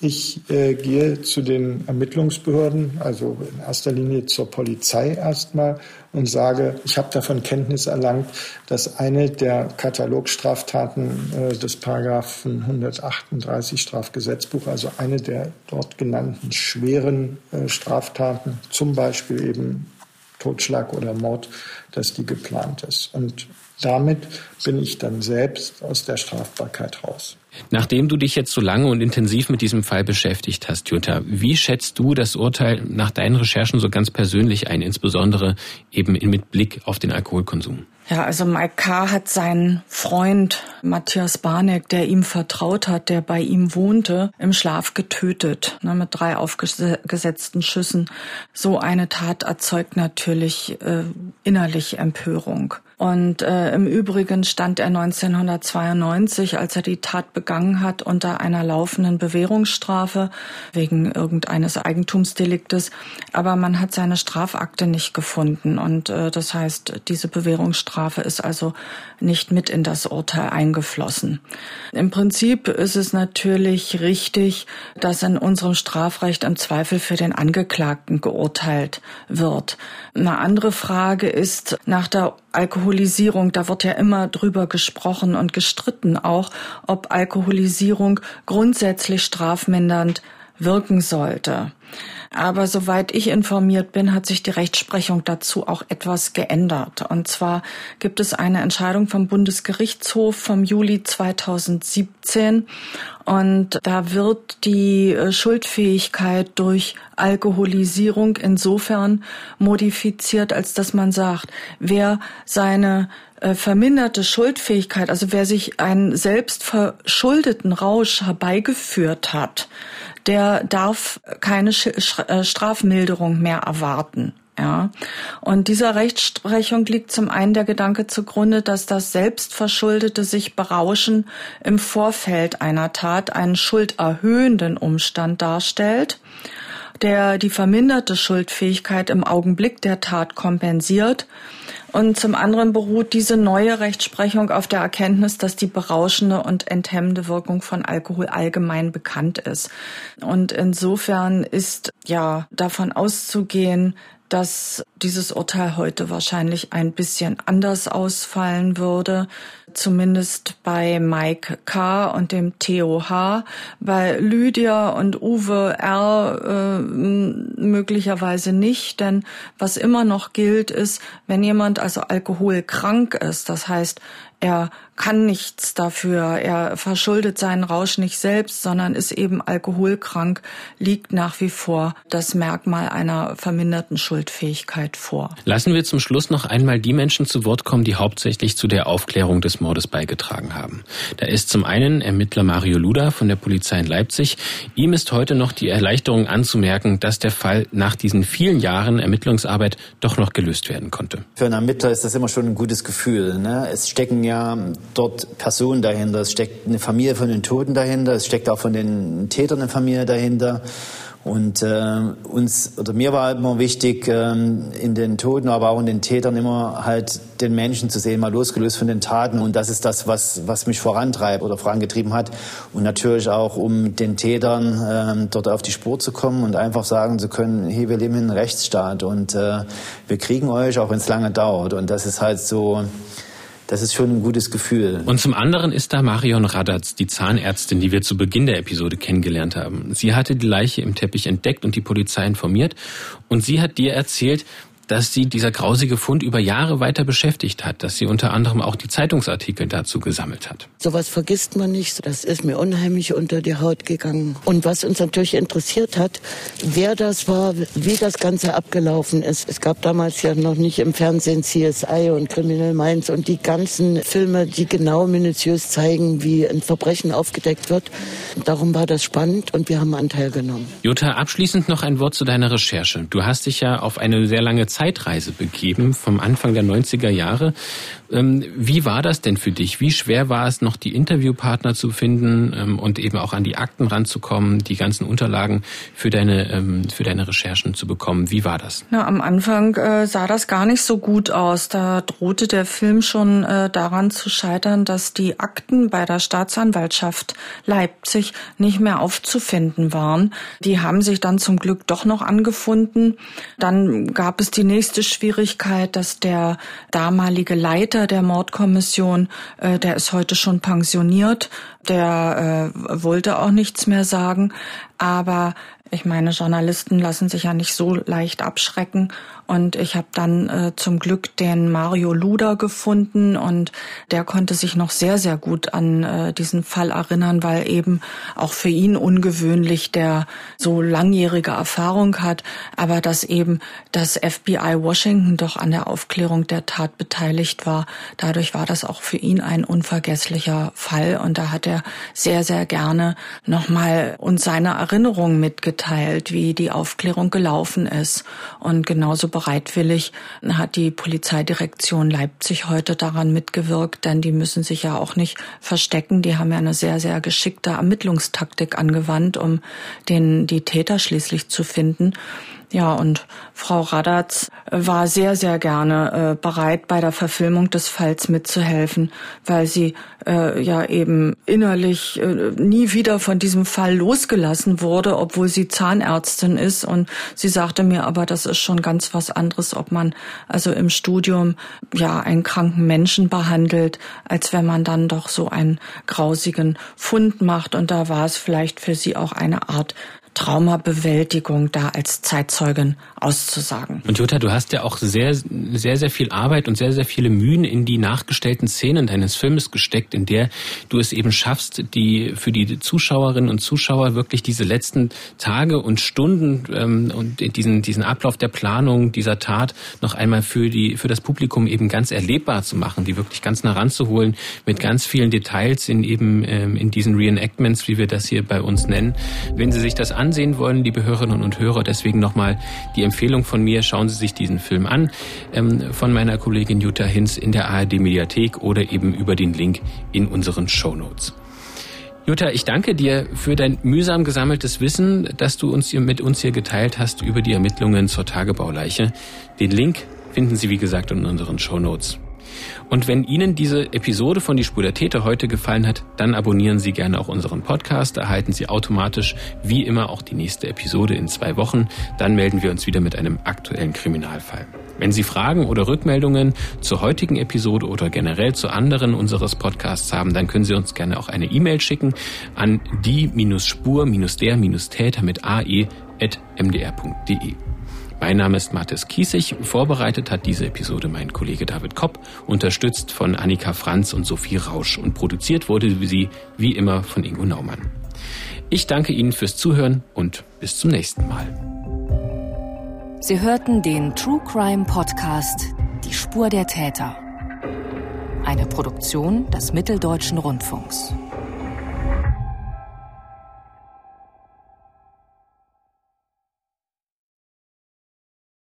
ich äh, gehe zu den Ermittlungsbehörden, also in erster Linie zur Polizei erstmal und sage, ich habe davon Kenntnis erlangt, dass eine der Katalogstraftaten äh, des Paragraphen 138 Strafgesetzbuch, also eine der dort genannten schweren äh, Straftaten, zum Beispiel eben Totschlag oder Mord, dass die geplant ist. Und damit bin ich dann selbst aus der Strafbarkeit raus. Nachdem du dich jetzt so lange und intensiv mit diesem Fall beschäftigt hast, Jutta, wie schätzt du das Urteil nach deinen Recherchen so ganz persönlich ein, insbesondere eben mit Blick auf den Alkoholkonsum? Ja, also Mike K. hat seinen Freund Matthias Barneck, der ihm vertraut hat, der bei ihm wohnte, im Schlaf getötet, ne, mit drei aufgesetzten Schüssen. So eine Tat erzeugt natürlich äh, innerlich Empörung. Und äh, im Übrigen stand er 1992, als er die Tat begangen hat, unter einer laufenden Bewährungsstrafe wegen irgendeines Eigentumsdeliktes. Aber man hat seine Strafakte nicht gefunden. Und äh, das heißt, diese Bewährungsstrafe ist also nicht mit in das Urteil eingeflossen. Im Prinzip ist es natürlich richtig, dass in unserem Strafrecht im Zweifel für den Angeklagten geurteilt wird. Eine andere Frage ist nach der Alkoholisierung, da wird ja immer drüber gesprochen und gestritten auch, ob Alkoholisierung grundsätzlich strafmindernd wirken sollte. Aber soweit ich informiert bin, hat sich die Rechtsprechung dazu auch etwas geändert. Und zwar gibt es eine Entscheidung vom Bundesgerichtshof vom Juli 2017. Und da wird die äh, Schuldfähigkeit durch Alkoholisierung insofern modifiziert, als dass man sagt, wer seine äh, verminderte Schuldfähigkeit, also wer sich einen selbst verschuldeten Rausch herbeigeführt hat, der darf keine äh, Strafmilderung mehr erwarten. Ja. Und dieser Rechtsprechung liegt zum einen der Gedanke zugrunde, dass das selbstverschuldete sich berauschen im Vorfeld einer Tat einen schulderhöhenden Umstand darstellt, der die verminderte Schuldfähigkeit im Augenblick der Tat kompensiert und zum anderen beruht diese neue Rechtsprechung auf der Erkenntnis, dass die berauschende und enthemmende Wirkung von Alkohol allgemein bekannt ist. Und insofern ist ja davon auszugehen, dass dieses Urteil heute wahrscheinlich ein bisschen anders ausfallen würde, zumindest bei Mike K. und dem TOH, bei Lydia und Uwe R. Äh, möglicherweise nicht, denn was immer noch gilt ist, wenn jemand also alkoholkrank ist, das heißt, er kann nichts dafür. Er verschuldet seinen Rausch nicht selbst, sondern ist eben alkoholkrank, liegt nach wie vor das Merkmal einer verminderten Schuldfähigkeit vor. Lassen wir zum Schluss noch einmal die Menschen zu Wort kommen, die hauptsächlich zu der Aufklärung des Mordes beigetragen haben. Da ist zum einen Ermittler Mario Luda von der Polizei in Leipzig. Ihm ist heute noch die Erleichterung anzumerken, dass der Fall nach diesen vielen Jahren Ermittlungsarbeit doch noch gelöst werden konnte. Für einen Ermittler ist das immer schon ein gutes Gefühl. Ne? Es stecken ja dort Personen dahinter, es steckt eine Familie von den Toten dahinter, es steckt auch von den Tätern eine Familie dahinter. Und äh, uns oder mir war immer wichtig, äh, in den Toten, aber auch in den Tätern immer halt den Menschen zu sehen, mal losgelöst von den Taten. Und das ist das, was, was mich vorantreibt oder vorangetrieben hat. Und natürlich auch, um den Tätern äh, dort auf die Spur zu kommen und einfach sagen zu können, hey, wir leben in einem Rechtsstaat und äh, wir kriegen euch, auch wenn es lange dauert. Und das ist halt so das ist schon ein gutes Gefühl. Und zum anderen ist da Marion Radatz, die Zahnärztin, die wir zu Beginn der Episode kennengelernt haben. Sie hatte die Leiche im Teppich entdeckt und die Polizei informiert. Und sie hat dir erzählt, dass sie dieser grausige Fund über Jahre weiter beschäftigt hat, dass sie unter anderem auch die Zeitungsartikel dazu gesammelt hat. Sowas vergisst man nicht. Das ist mir unheimlich unter die Haut gegangen. Und was uns natürlich interessiert hat, wer das war, wie das Ganze abgelaufen ist. Es gab damals ja noch nicht im Fernsehen CSI und Criminal Minds und die ganzen Filme, die genau minutiös zeigen, wie ein Verbrechen aufgedeckt wird. Darum war das spannend und wir haben Anteil genommen. Jutta, abschließend noch ein Wort zu deiner Recherche. Du hast dich ja auf eine sehr lange Zeit Zeitreise begeben vom Anfang der 90er Jahre. Ähm, wie war das denn für dich? Wie schwer war es noch, die Interviewpartner zu finden ähm, und eben auch an die Akten ranzukommen, die ganzen Unterlagen für deine, ähm, für deine Recherchen zu bekommen? Wie war das? Na, am Anfang äh, sah das gar nicht so gut aus. Da drohte der Film schon äh, daran zu scheitern, dass die Akten bei der Staatsanwaltschaft Leipzig nicht mehr aufzufinden waren. Die haben sich dann zum Glück doch noch angefunden. Dann gab es die nächste Schwierigkeit, dass der damalige Leiter der Mordkommission, äh, der ist heute schon pensioniert, der äh, wollte auch nichts mehr sagen. Aber ich meine, Journalisten lassen sich ja nicht so leicht abschrecken. Und ich habe dann äh, zum Glück den Mario Luder gefunden und der konnte sich noch sehr, sehr gut an äh, diesen Fall erinnern, weil eben auch für ihn ungewöhnlich der so langjährige Erfahrung hat, aber dass eben das FBI Washington doch an der Aufklärung der Tat beteiligt war. Dadurch war das auch für ihn ein unvergesslicher Fall und da hat er sehr, sehr gerne nochmal uns seine Erinnerungen mitgeteilt wie die Aufklärung gelaufen ist. Und genauso bereitwillig hat die Polizeidirektion Leipzig heute daran mitgewirkt, denn die müssen sich ja auch nicht verstecken. Die haben ja eine sehr, sehr geschickte Ermittlungstaktik angewandt, um den, die Täter schließlich zu finden. Ja, und Frau Radatz war sehr, sehr gerne äh, bereit, bei der Verfilmung des Falls mitzuhelfen, weil sie äh, ja eben innerlich äh, nie wieder von diesem Fall losgelassen wurde, obwohl sie Zahnärztin ist. Und sie sagte mir aber, das ist schon ganz was anderes, ob man also im Studium ja einen kranken Menschen behandelt, als wenn man dann doch so einen grausigen Fund macht. Und da war es vielleicht für sie auch eine Art Traumabewältigung da als Zeitzeugin auszusagen. Und Jutta, du hast ja auch sehr, sehr, sehr viel Arbeit und sehr, sehr viele Mühen in die nachgestellten Szenen deines Filmes gesteckt, in der du es eben schaffst, die für die Zuschauerinnen und Zuschauer wirklich diese letzten Tage und Stunden ähm, und diesen, diesen Ablauf der Planung dieser Tat noch einmal für die, für das Publikum eben ganz erlebbar zu machen, die wirklich ganz nah ranzuholen mit ganz vielen Details in eben ähm, in diesen Reenactments, wie wir das hier bei uns nennen. Wenn Sie sich das an ansehen wollen, liebe Hörerinnen und Hörer, deswegen nochmal die Empfehlung von mir, schauen Sie sich diesen Film an, ähm, von meiner Kollegin Jutta Hinz in der ARD Mediathek oder eben über den Link in unseren Show Notes. Jutta, ich danke dir für dein mühsam gesammeltes Wissen, das du uns hier mit uns hier geteilt hast über die Ermittlungen zur Tagebauleiche. Den Link finden Sie, wie gesagt, in unseren Show Notes. Und wenn Ihnen diese Episode von Die Spur der Täter heute gefallen hat, dann abonnieren Sie gerne auch unseren Podcast. Erhalten Sie automatisch wie immer auch die nächste Episode in zwei Wochen. Dann melden wir uns wieder mit einem aktuellen Kriminalfall. Wenn Sie Fragen oder Rückmeldungen zur heutigen Episode oder generell zu anderen unseres Podcasts haben, dann können Sie uns gerne auch eine E-Mail schicken an die-spur-der-täter mit ae.mdr.de. Mein Name ist Mathis Kiesig. Vorbereitet hat diese Episode mein Kollege David Kopp, unterstützt von Annika Franz und Sophie Rausch und produziert wurde sie wie immer von Ingo Naumann. Ich danke Ihnen fürs Zuhören und bis zum nächsten Mal. Sie hörten den True Crime Podcast Die Spur der Täter. Eine Produktion des Mitteldeutschen Rundfunks.